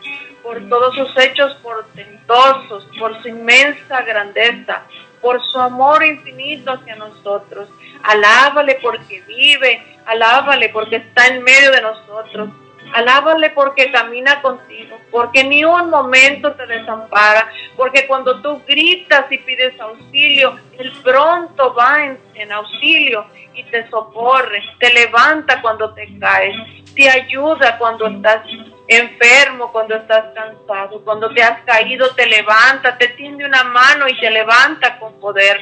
por todos sus hechos portentosos, por su inmensa grandeza, por su amor infinito hacia nosotros. Alábale porque vive, alábale porque está en medio de nosotros. Alábale porque camina contigo, porque ni un momento te desampara, porque cuando tú gritas y pides auxilio, Él pronto va en, en auxilio y te socorre, te levanta cuando te caes, te ayuda cuando estás enfermo, cuando estás cansado, cuando te has caído, te levanta, te tiende una mano y te levanta con poder.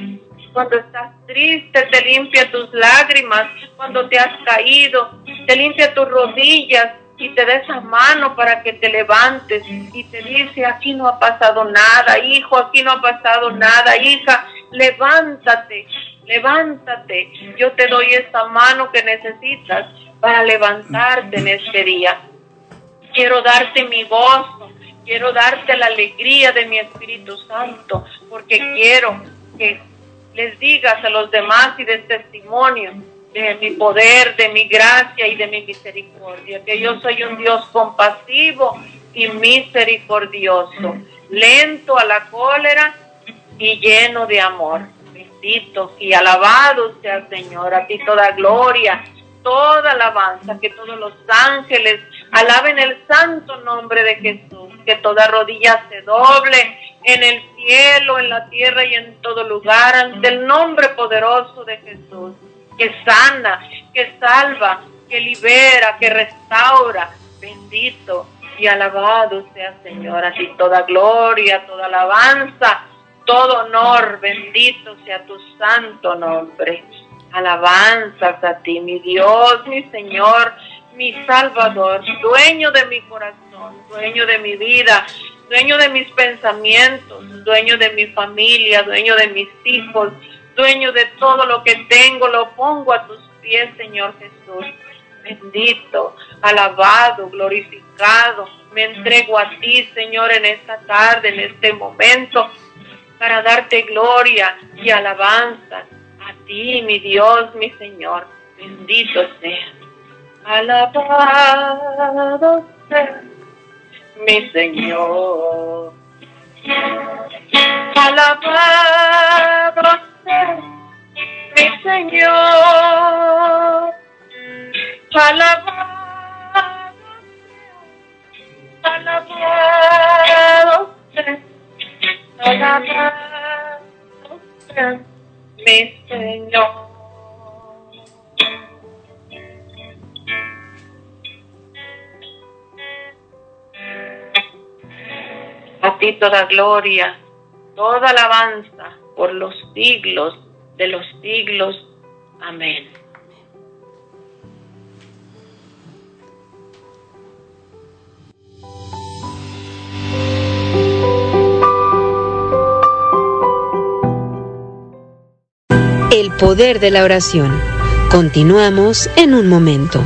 Cuando estás triste, te limpia tus lágrimas. Cuando te has caído, te limpia tus rodillas y te da esa mano para que te levantes y te dice, aquí no ha pasado nada, hijo, aquí no ha pasado nada, hija, levántate, levántate, yo te doy esta mano que necesitas para levantarte en este día. Quiero darte mi gozo, quiero darte la alegría de mi Espíritu Santo, porque quiero que les digas a los demás y des testimonio de mi poder, de mi gracia y de mi misericordia, que yo soy un Dios compasivo y misericordioso, lento a la cólera y lleno de amor. Bendito y alabado sea Señor, a ti toda gloria, toda alabanza, que todos los ángeles alaben el santo nombre de Jesús, que toda rodilla se doble en el cielo, en la tierra y en todo lugar ante el nombre poderoso de Jesús, que sana, que salva, que libera, que restaura. Bendito y alabado sea Señor, así toda gloria, toda alabanza, todo honor, bendito sea tu santo nombre. Alabanzas a ti, mi Dios, mi Señor, mi Salvador, dueño de mi corazón, dueño de mi vida, dueño de mis pensamientos, dueño de mi familia, dueño de mis hijos, dueño de todo lo que tengo, lo pongo a tus pies, Señor Jesús. Bendito, alabado, glorificado. Me entrego a ti, Señor, en esta tarde, en este momento, para darte gloria y alabanza a ti, mi Dios, mi Señor. Bendito sea. Alabado sea mi Señor. Alabado mi Señor. Alabado sea, alabado sea, alabado sea mi Señor. A ti toda gloria, toda alabanza por los siglos de los siglos. Amén. El poder de la oración. Continuamos en un momento.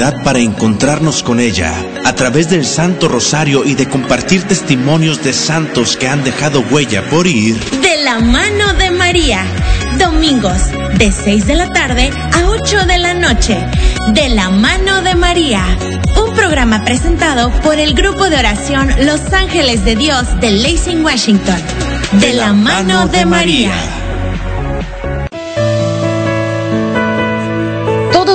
Para encontrarnos con ella a través del Santo Rosario y de compartir testimonios de santos que han dejado huella por ir. De la mano de María, domingos de 6 de la tarde a 8 de la noche. De la mano de María, un programa presentado por el grupo de oración Los Ángeles de Dios de Lacing, Washington. De, la, mano, de María.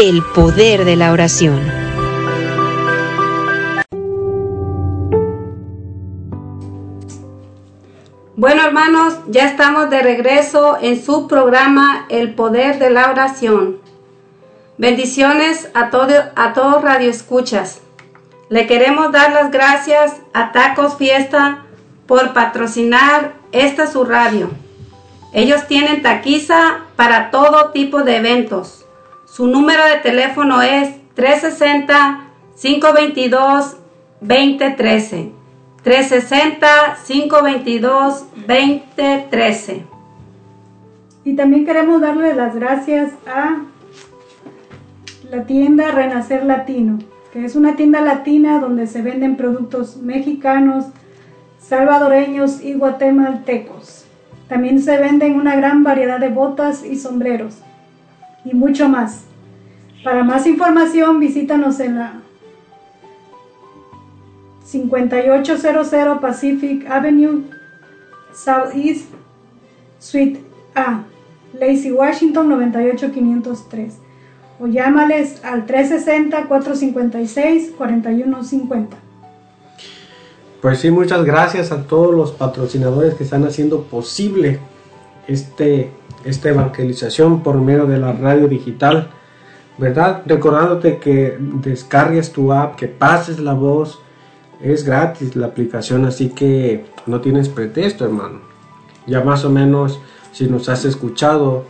El Poder de la Oración. Bueno hermanos, ya estamos de regreso en su programa El Poder de la Oración. Bendiciones a, todo, a todos Radio Escuchas. Le queremos dar las gracias a Tacos Fiesta por patrocinar esta su radio. Ellos tienen taquiza para todo tipo de eventos. Su número de teléfono es 360-522-2013. 360-522-2013. Y también queremos darle las gracias a la tienda Renacer Latino, que es una tienda latina donde se venden productos mexicanos, salvadoreños y guatemaltecos. También se venden una gran variedad de botas y sombreros y mucho más. Para más información visítanos en la 5800 Pacific Avenue, Southeast Suite A, Lacey, Washington 98503. O llámales al 360-456-4150. Pues sí, muchas gracias a todos los patrocinadores que están haciendo posible este, esta evangelización por medio de la radio digital, ¿verdad? Recordándote que descargues tu app, que pases la voz, es gratis la aplicación, así que no tienes pretexto, hermano. Ya más o menos, si nos has escuchado,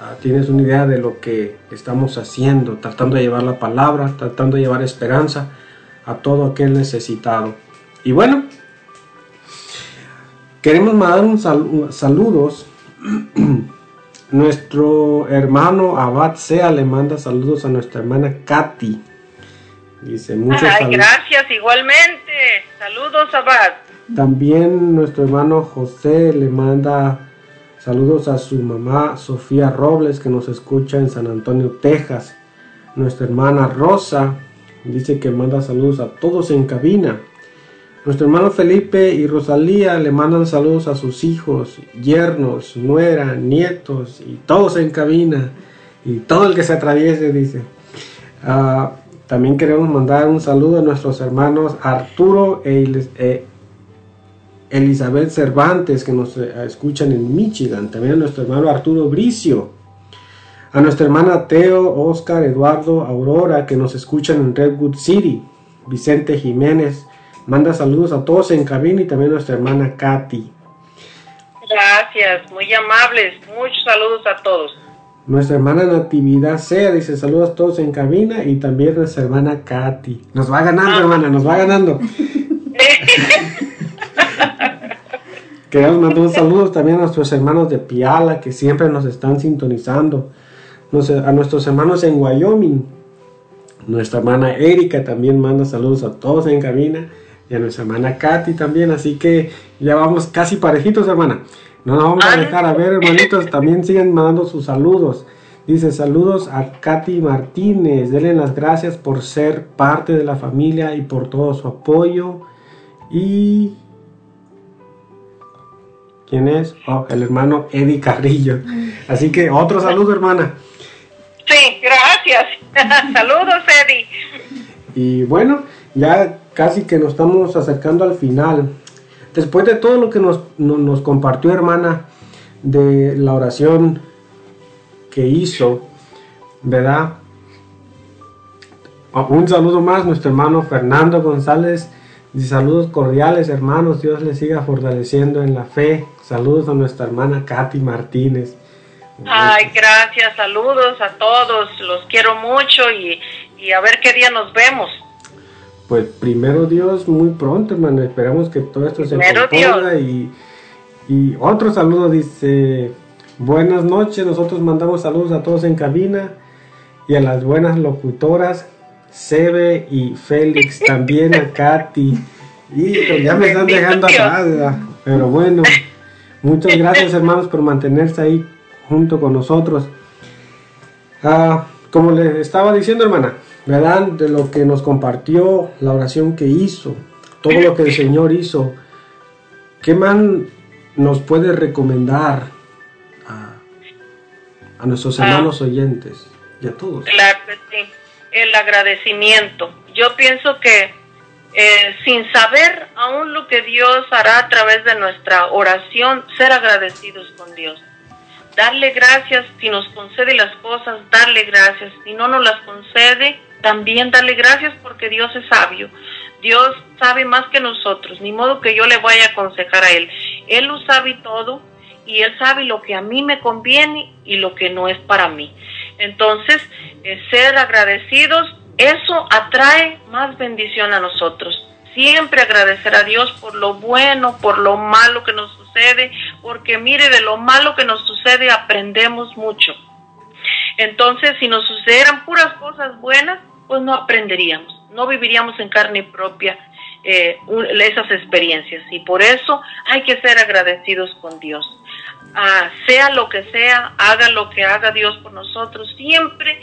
ah, tienes una idea de lo que estamos haciendo, tratando de llevar la palabra, tratando de llevar esperanza a todo aquel necesitado. Y bueno, queremos mandar un saludos. Nuestro hermano Abad Sea le manda saludos a nuestra hermana Katy Dice, muchas Ay, gracias, igualmente. Saludos, Abad. También nuestro hermano José le manda saludos a su mamá Sofía Robles, que nos escucha en San Antonio, Texas. Nuestra hermana Rosa dice que manda saludos a todos en cabina. Nuestro hermano Felipe y Rosalía le mandan saludos a sus hijos, yernos, nuera, nietos y todos en cabina. Y todo el que se atraviese, dice. Uh, también queremos mandar un saludo a nuestros hermanos Arturo e, e Elizabeth Cervantes que nos eh, escuchan en Michigan. También a nuestro hermano Arturo Bricio. A nuestra hermana Teo, Oscar, Eduardo, Aurora que nos escuchan en Redwood City. Vicente Jiménez. Manda saludos a todos en cabina y también a nuestra hermana Katy. Gracias, muy amables. Muchos saludos a todos. Nuestra hermana Natividad Sea dice saludos a todos en cabina y también nuestra hermana Katy. Nos va ganando, hermana, nos va ganando. Queremos mandar un saludo también a nuestros hermanos de Piala que siempre nos están sintonizando. A nuestros hermanos en Wyoming. Nuestra hermana Erika también manda saludos a todos en cabina. Y a nuestra hermana Katy también. Así que ya vamos casi parejitos, hermana. No nos vamos a dejar a ver, hermanitos. También siguen mandando sus saludos. Dice saludos a Katy Martínez. Denle las gracias por ser parte de la familia y por todo su apoyo. Y... ¿Quién es? Oh, el hermano Eddie Carrillo. Así que otro saludo, hermana. Sí, gracias. Saludos, Eddie. Y bueno, ya casi que nos estamos acercando al final. Después de todo lo que nos, compartió hermana de la oración que hizo, ¿verdad? Un saludo más, nuestro hermano Fernando González. Saludos cordiales, hermanos. Dios les siga fortaleciendo en la fe. Saludos a nuestra hermana Katy Martínez. Ay, gracias. Saludos a todos. Los quiero mucho y, y a ver qué día nos vemos. Pues primero Dios, muy pronto, hermano. Esperamos que todo esto se componga y, y otro saludo dice, buenas noches, nosotros mandamos saludos a todos en cabina y a las buenas locutoras, Sebe y Félix, también a Katy. Y ya me están dejando atrás, pero bueno, muchas gracias hermanos por mantenerse ahí junto con nosotros. Ah, como les estaba diciendo hermana, ¿verdad? De lo que nos compartió, la oración que hizo, todo lo que el Señor hizo. ¿Qué más nos puede recomendar a, nuestros ah. hermanos oyentes y a todos? Claro que sí, el agradecimiento. Yo pienso que eh, sin saber aún lo que Dios hará a través de nuestra oración, ser agradecidos con Dios darle gracias si nos concede las cosas, darle gracias. Si no nos las concede, también darle gracias porque Dios es sabio. Dios sabe más que nosotros, ni modo que yo le vaya a aconsejar a Él. Él lo sabe todo y Él sabe lo que a mí me conviene y lo que no es para mí. Entonces, eh, ser agradecidos, eso atrae más bendición a nosotros. Siempre agradecer a Dios por lo bueno, por lo malo que nos porque mire, de lo malo que nos sucede aprendemos mucho. Entonces, si nos sucedieran puras cosas buenas, pues no aprenderíamos, no viviríamos en carne propia eh, esas experiencias. Y por eso hay que ser agradecidos con Dios. Ah, sea lo que sea, haga lo que haga Dios por nosotros, siempre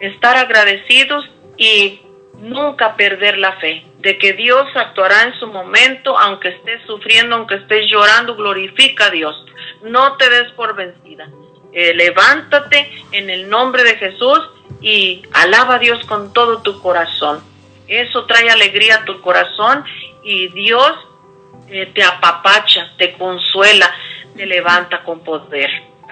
estar agradecidos y nunca perder la fe de que Dios actuará en su momento, aunque estés sufriendo, aunque estés llorando, glorifica a Dios. No te des por vencida. Eh, levántate en el nombre de Jesús y alaba a Dios con todo tu corazón. Eso trae alegría a tu corazón y Dios eh, te apapacha, te consuela, te levanta con poder.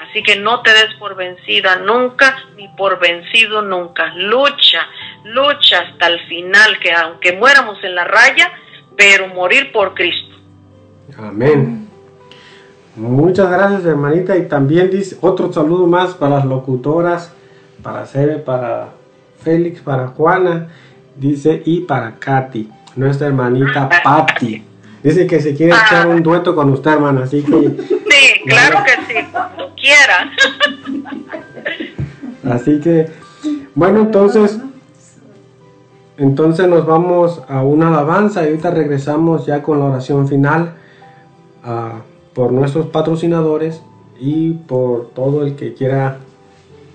Así que no te des por vencida nunca ni por vencido nunca. Lucha, lucha hasta el final, que aunque muéramos en la raya, pero morir por Cristo. Amén. Muchas gracias, hermanita. Y también dice otro saludo más para las locutoras para Sebe, para Félix, para Juana, dice, y para Katy, nuestra hermanita Patti. Dice que se quiere echar un dueto con usted, hermana, así que... Sí, claro que sí, cuando quiera. Así que, bueno, entonces, entonces nos vamos a una alabanza y ahorita regresamos ya con la oración final uh, por nuestros patrocinadores y por todo el que quiera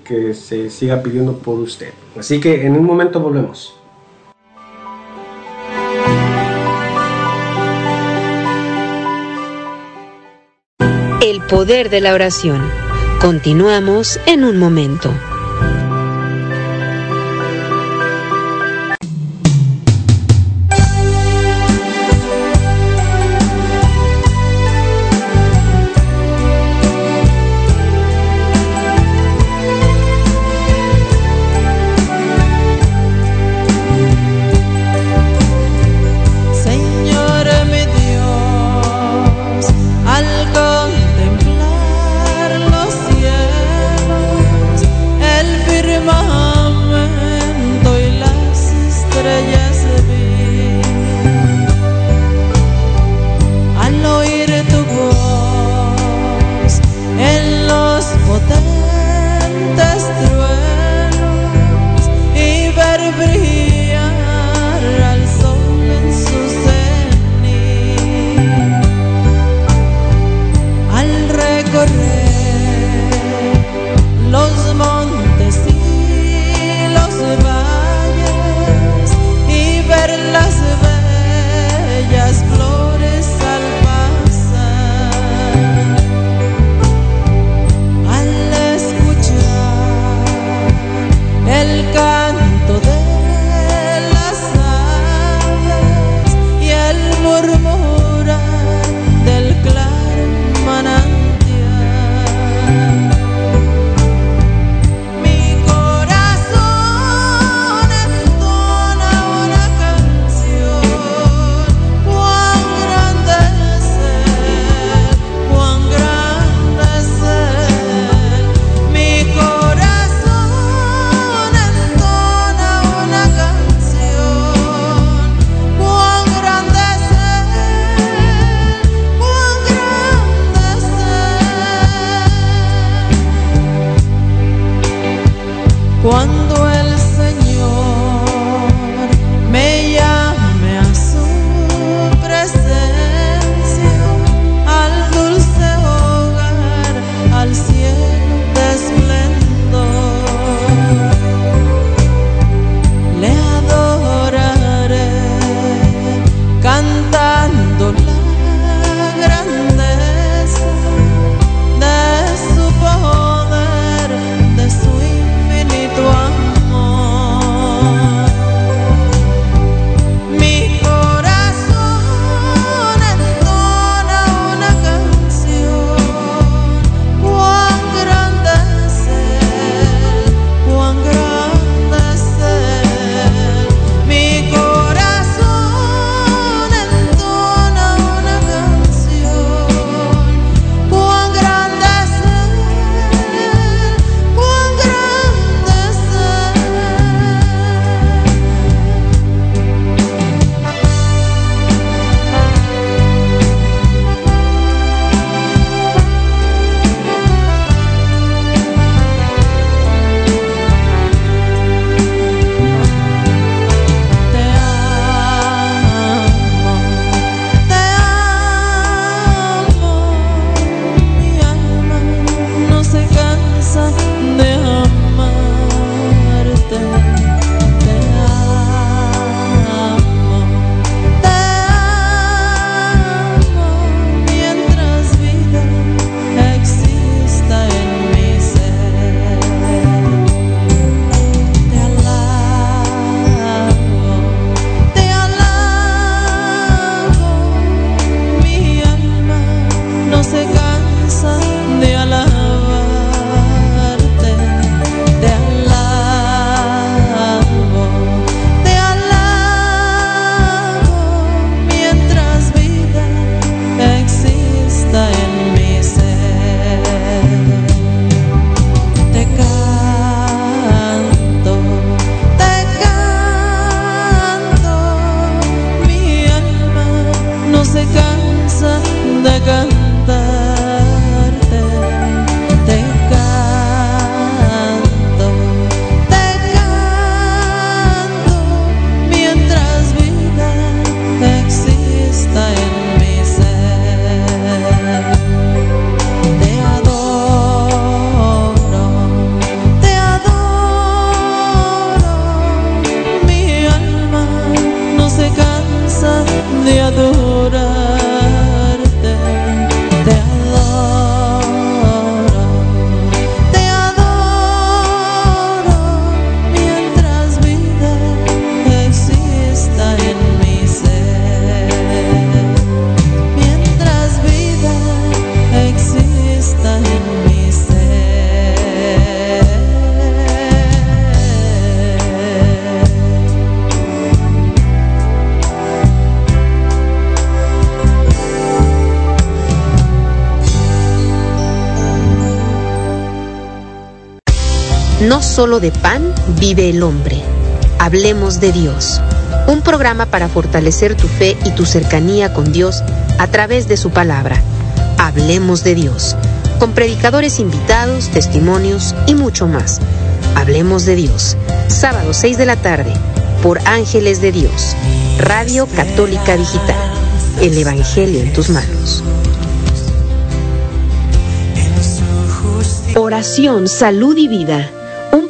que se siga pidiendo por usted. Así que en un momento volvemos. Poder de la oración. Continuamos en un momento. Solo de pan vive el hombre. Hablemos de Dios. Un programa para fortalecer tu fe y tu cercanía con Dios a través de su palabra. Hablemos de Dios. Con predicadores invitados, testimonios y mucho más. Hablemos de Dios. Sábado 6 de la tarde. Por Ángeles de Dios. Radio Católica Digital. El Evangelio en tus manos. Oración, salud y vida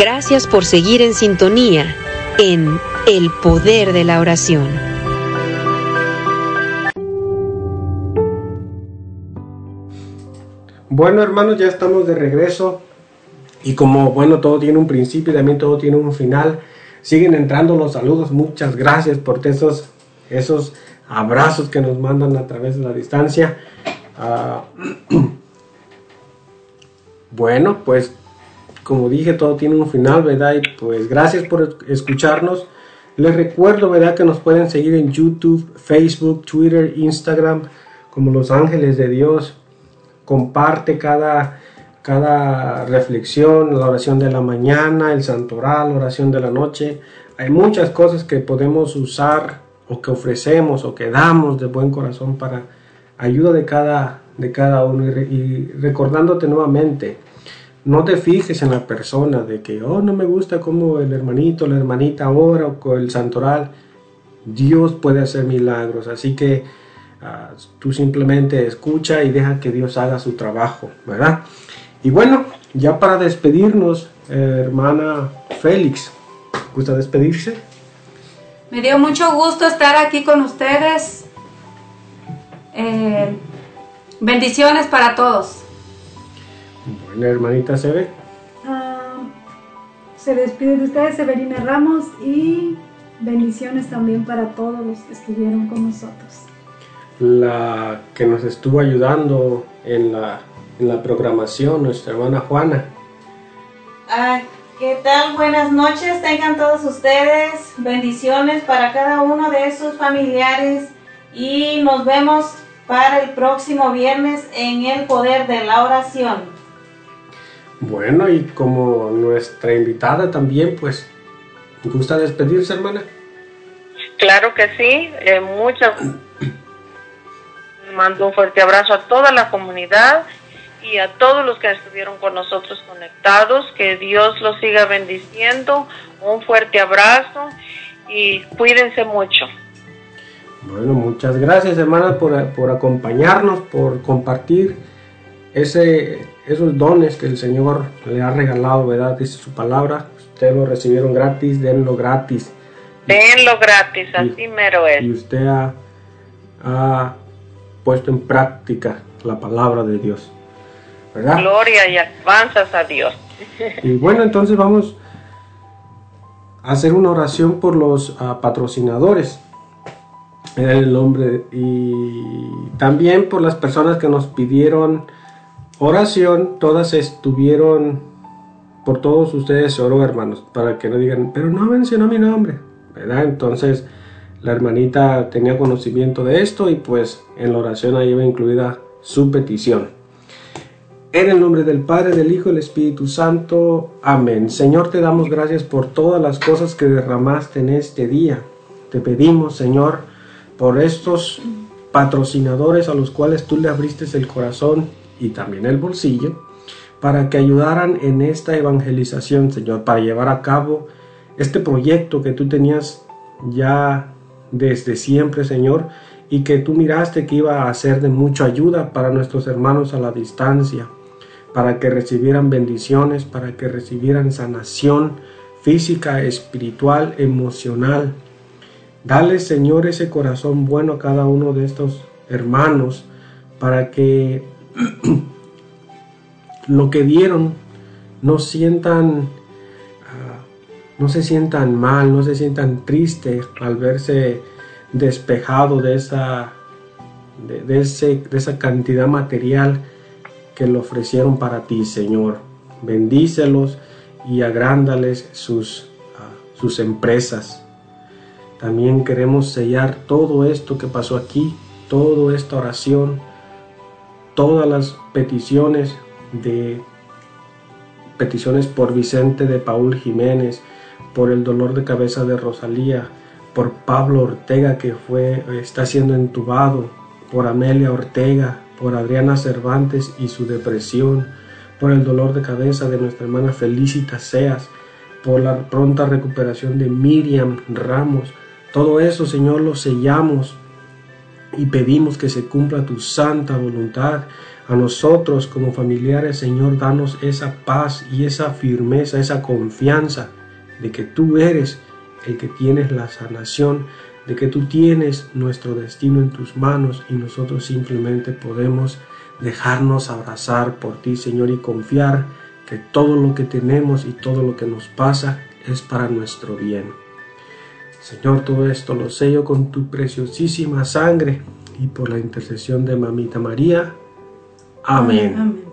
Gracias por seguir en sintonía en El Poder de la Oración. Bueno hermanos, ya estamos de regreso y como bueno, todo tiene un principio y también todo tiene un final, siguen entrando los saludos, muchas gracias por esos, esos abrazos que nos mandan a través de la distancia. Ah, bueno, pues como dije, todo tiene un final, ¿verdad? Y pues gracias por escucharnos. Les recuerdo, ¿verdad? Que nos pueden seguir en YouTube, Facebook, Twitter, Instagram, como Los Ángeles de Dios. Comparte cada, cada reflexión, la oración de la mañana, el santoral, la oración de la noche. Hay muchas cosas que podemos usar o que ofrecemos o que damos de buen corazón para ayuda de cada, de cada uno. Y, recordándote nuevamente, no te fijes en la persona de que, oh, no me gusta como el hermanito, la hermanita ora o el santoral. Dios puede hacer milagros, así que ah, tú simplemente escucha y deja que Dios haga su trabajo, ¿verdad? Y bueno, ya para despedirnos, hermana Félix, ¿gusta despedirse? Me dio mucho gusto estar aquí con ustedes. Eh, bendiciones para todos. Bueno, hermanita Sebe. Ah, se despide de ustedes Severina Ramos y bendiciones también para todos los que estuvieron con nosotros. La que nos estuvo ayudando en la, en la programación, nuestra hermana Juana. Ah, ¿Qué tal? Buenas noches, tengan todos ustedes. Bendiciones para cada uno de sus familiares y nos vemos para el próximo viernes en el poder de la oración. Bueno, y como nuestra invitada también, pues, ¿gusta despedirse, hermana? Claro que sí, eh, muchas. Mando un fuerte abrazo a toda la comunidad y a todos los que estuvieron con nosotros conectados. Que Dios los siga bendiciendo. Un fuerte abrazo y cuídense mucho. Bueno, muchas gracias, hermana, por, por acompañarnos, por compartir ese esos dones que el Señor le ha regalado, ¿verdad? Dice su palabra, ustedes lo recibieron gratis, denlo gratis. Denlo gratis, así mero es. Y usted ha, puesto en práctica la palabra de Dios, ¿verdad? Gloria y alabanzas a Dios. Y bueno, entonces vamos a hacer una oración por los ah, patrocinadores en el nombre y también por las personas que nos pidieron oración, todas estuvieron, por todos ustedes oró, hermanos, para que no digan, pero no mencionó mi nombre, ¿verdad? Entonces, la hermanita tenía conocimiento de esto y pues en la oración ahí iba incluida su petición. En el nombre del Padre, del Hijo y del Espíritu Santo. Amén. Señor, te damos gracias por todas las cosas que derramaste en este día. Te pedimos, Señor, por estos patrocinadores a los cuales tú le abriste el corazón y también el bolsillo para que ayudaran en esta evangelización, Señor, para llevar a cabo este proyecto que tú tenías ya desde siempre, Señor, y que tú miraste que iba a ser de mucha ayuda para nuestros hermanos a la distancia, para que recibieran bendiciones, para que recibieran sanación física, espiritual, emocional. Dale, Señor, ese corazón bueno a cada uno de estos hermanos para que lo que dieron no sientan, ah, no se sientan mal, no se sientan tristes al verse despejado de esa, de, ese, de esa cantidad material que le ofrecieron para ti, Señor. Bendícelos y agrándales sus, ah, sus empresas. También queremos sellar todo esto que pasó aquí, toda esta oración todas las peticiones de peticiones por Vicente de Paul Jiménez, por el dolor de cabeza de Rosalía, por Pablo Ortega que fue está siendo entubado, por Amelia Ortega, por Adriana Cervantes y su depresión, por el dolor de cabeza de nuestra hermana Felicita Seas, por la pronta recuperación de Miriam Ramos. Todo eso, Señor, lo sellamos y pedimos que se cumpla tu santa voluntad. A nosotros como familiares, Señor, danos esa paz y esa firmeza, esa confianza de que tú eres el que tienes la sanación, de que tú tienes nuestro destino en tus manos y nosotros simplemente podemos dejarnos abrazar por ti, Señor, y confiar que todo lo que tenemos y todo lo que nos pasa es para nuestro bien. Señor, todo esto lo sello con tu preciosísima sangre y por la intercesión de Mamita María. Amén.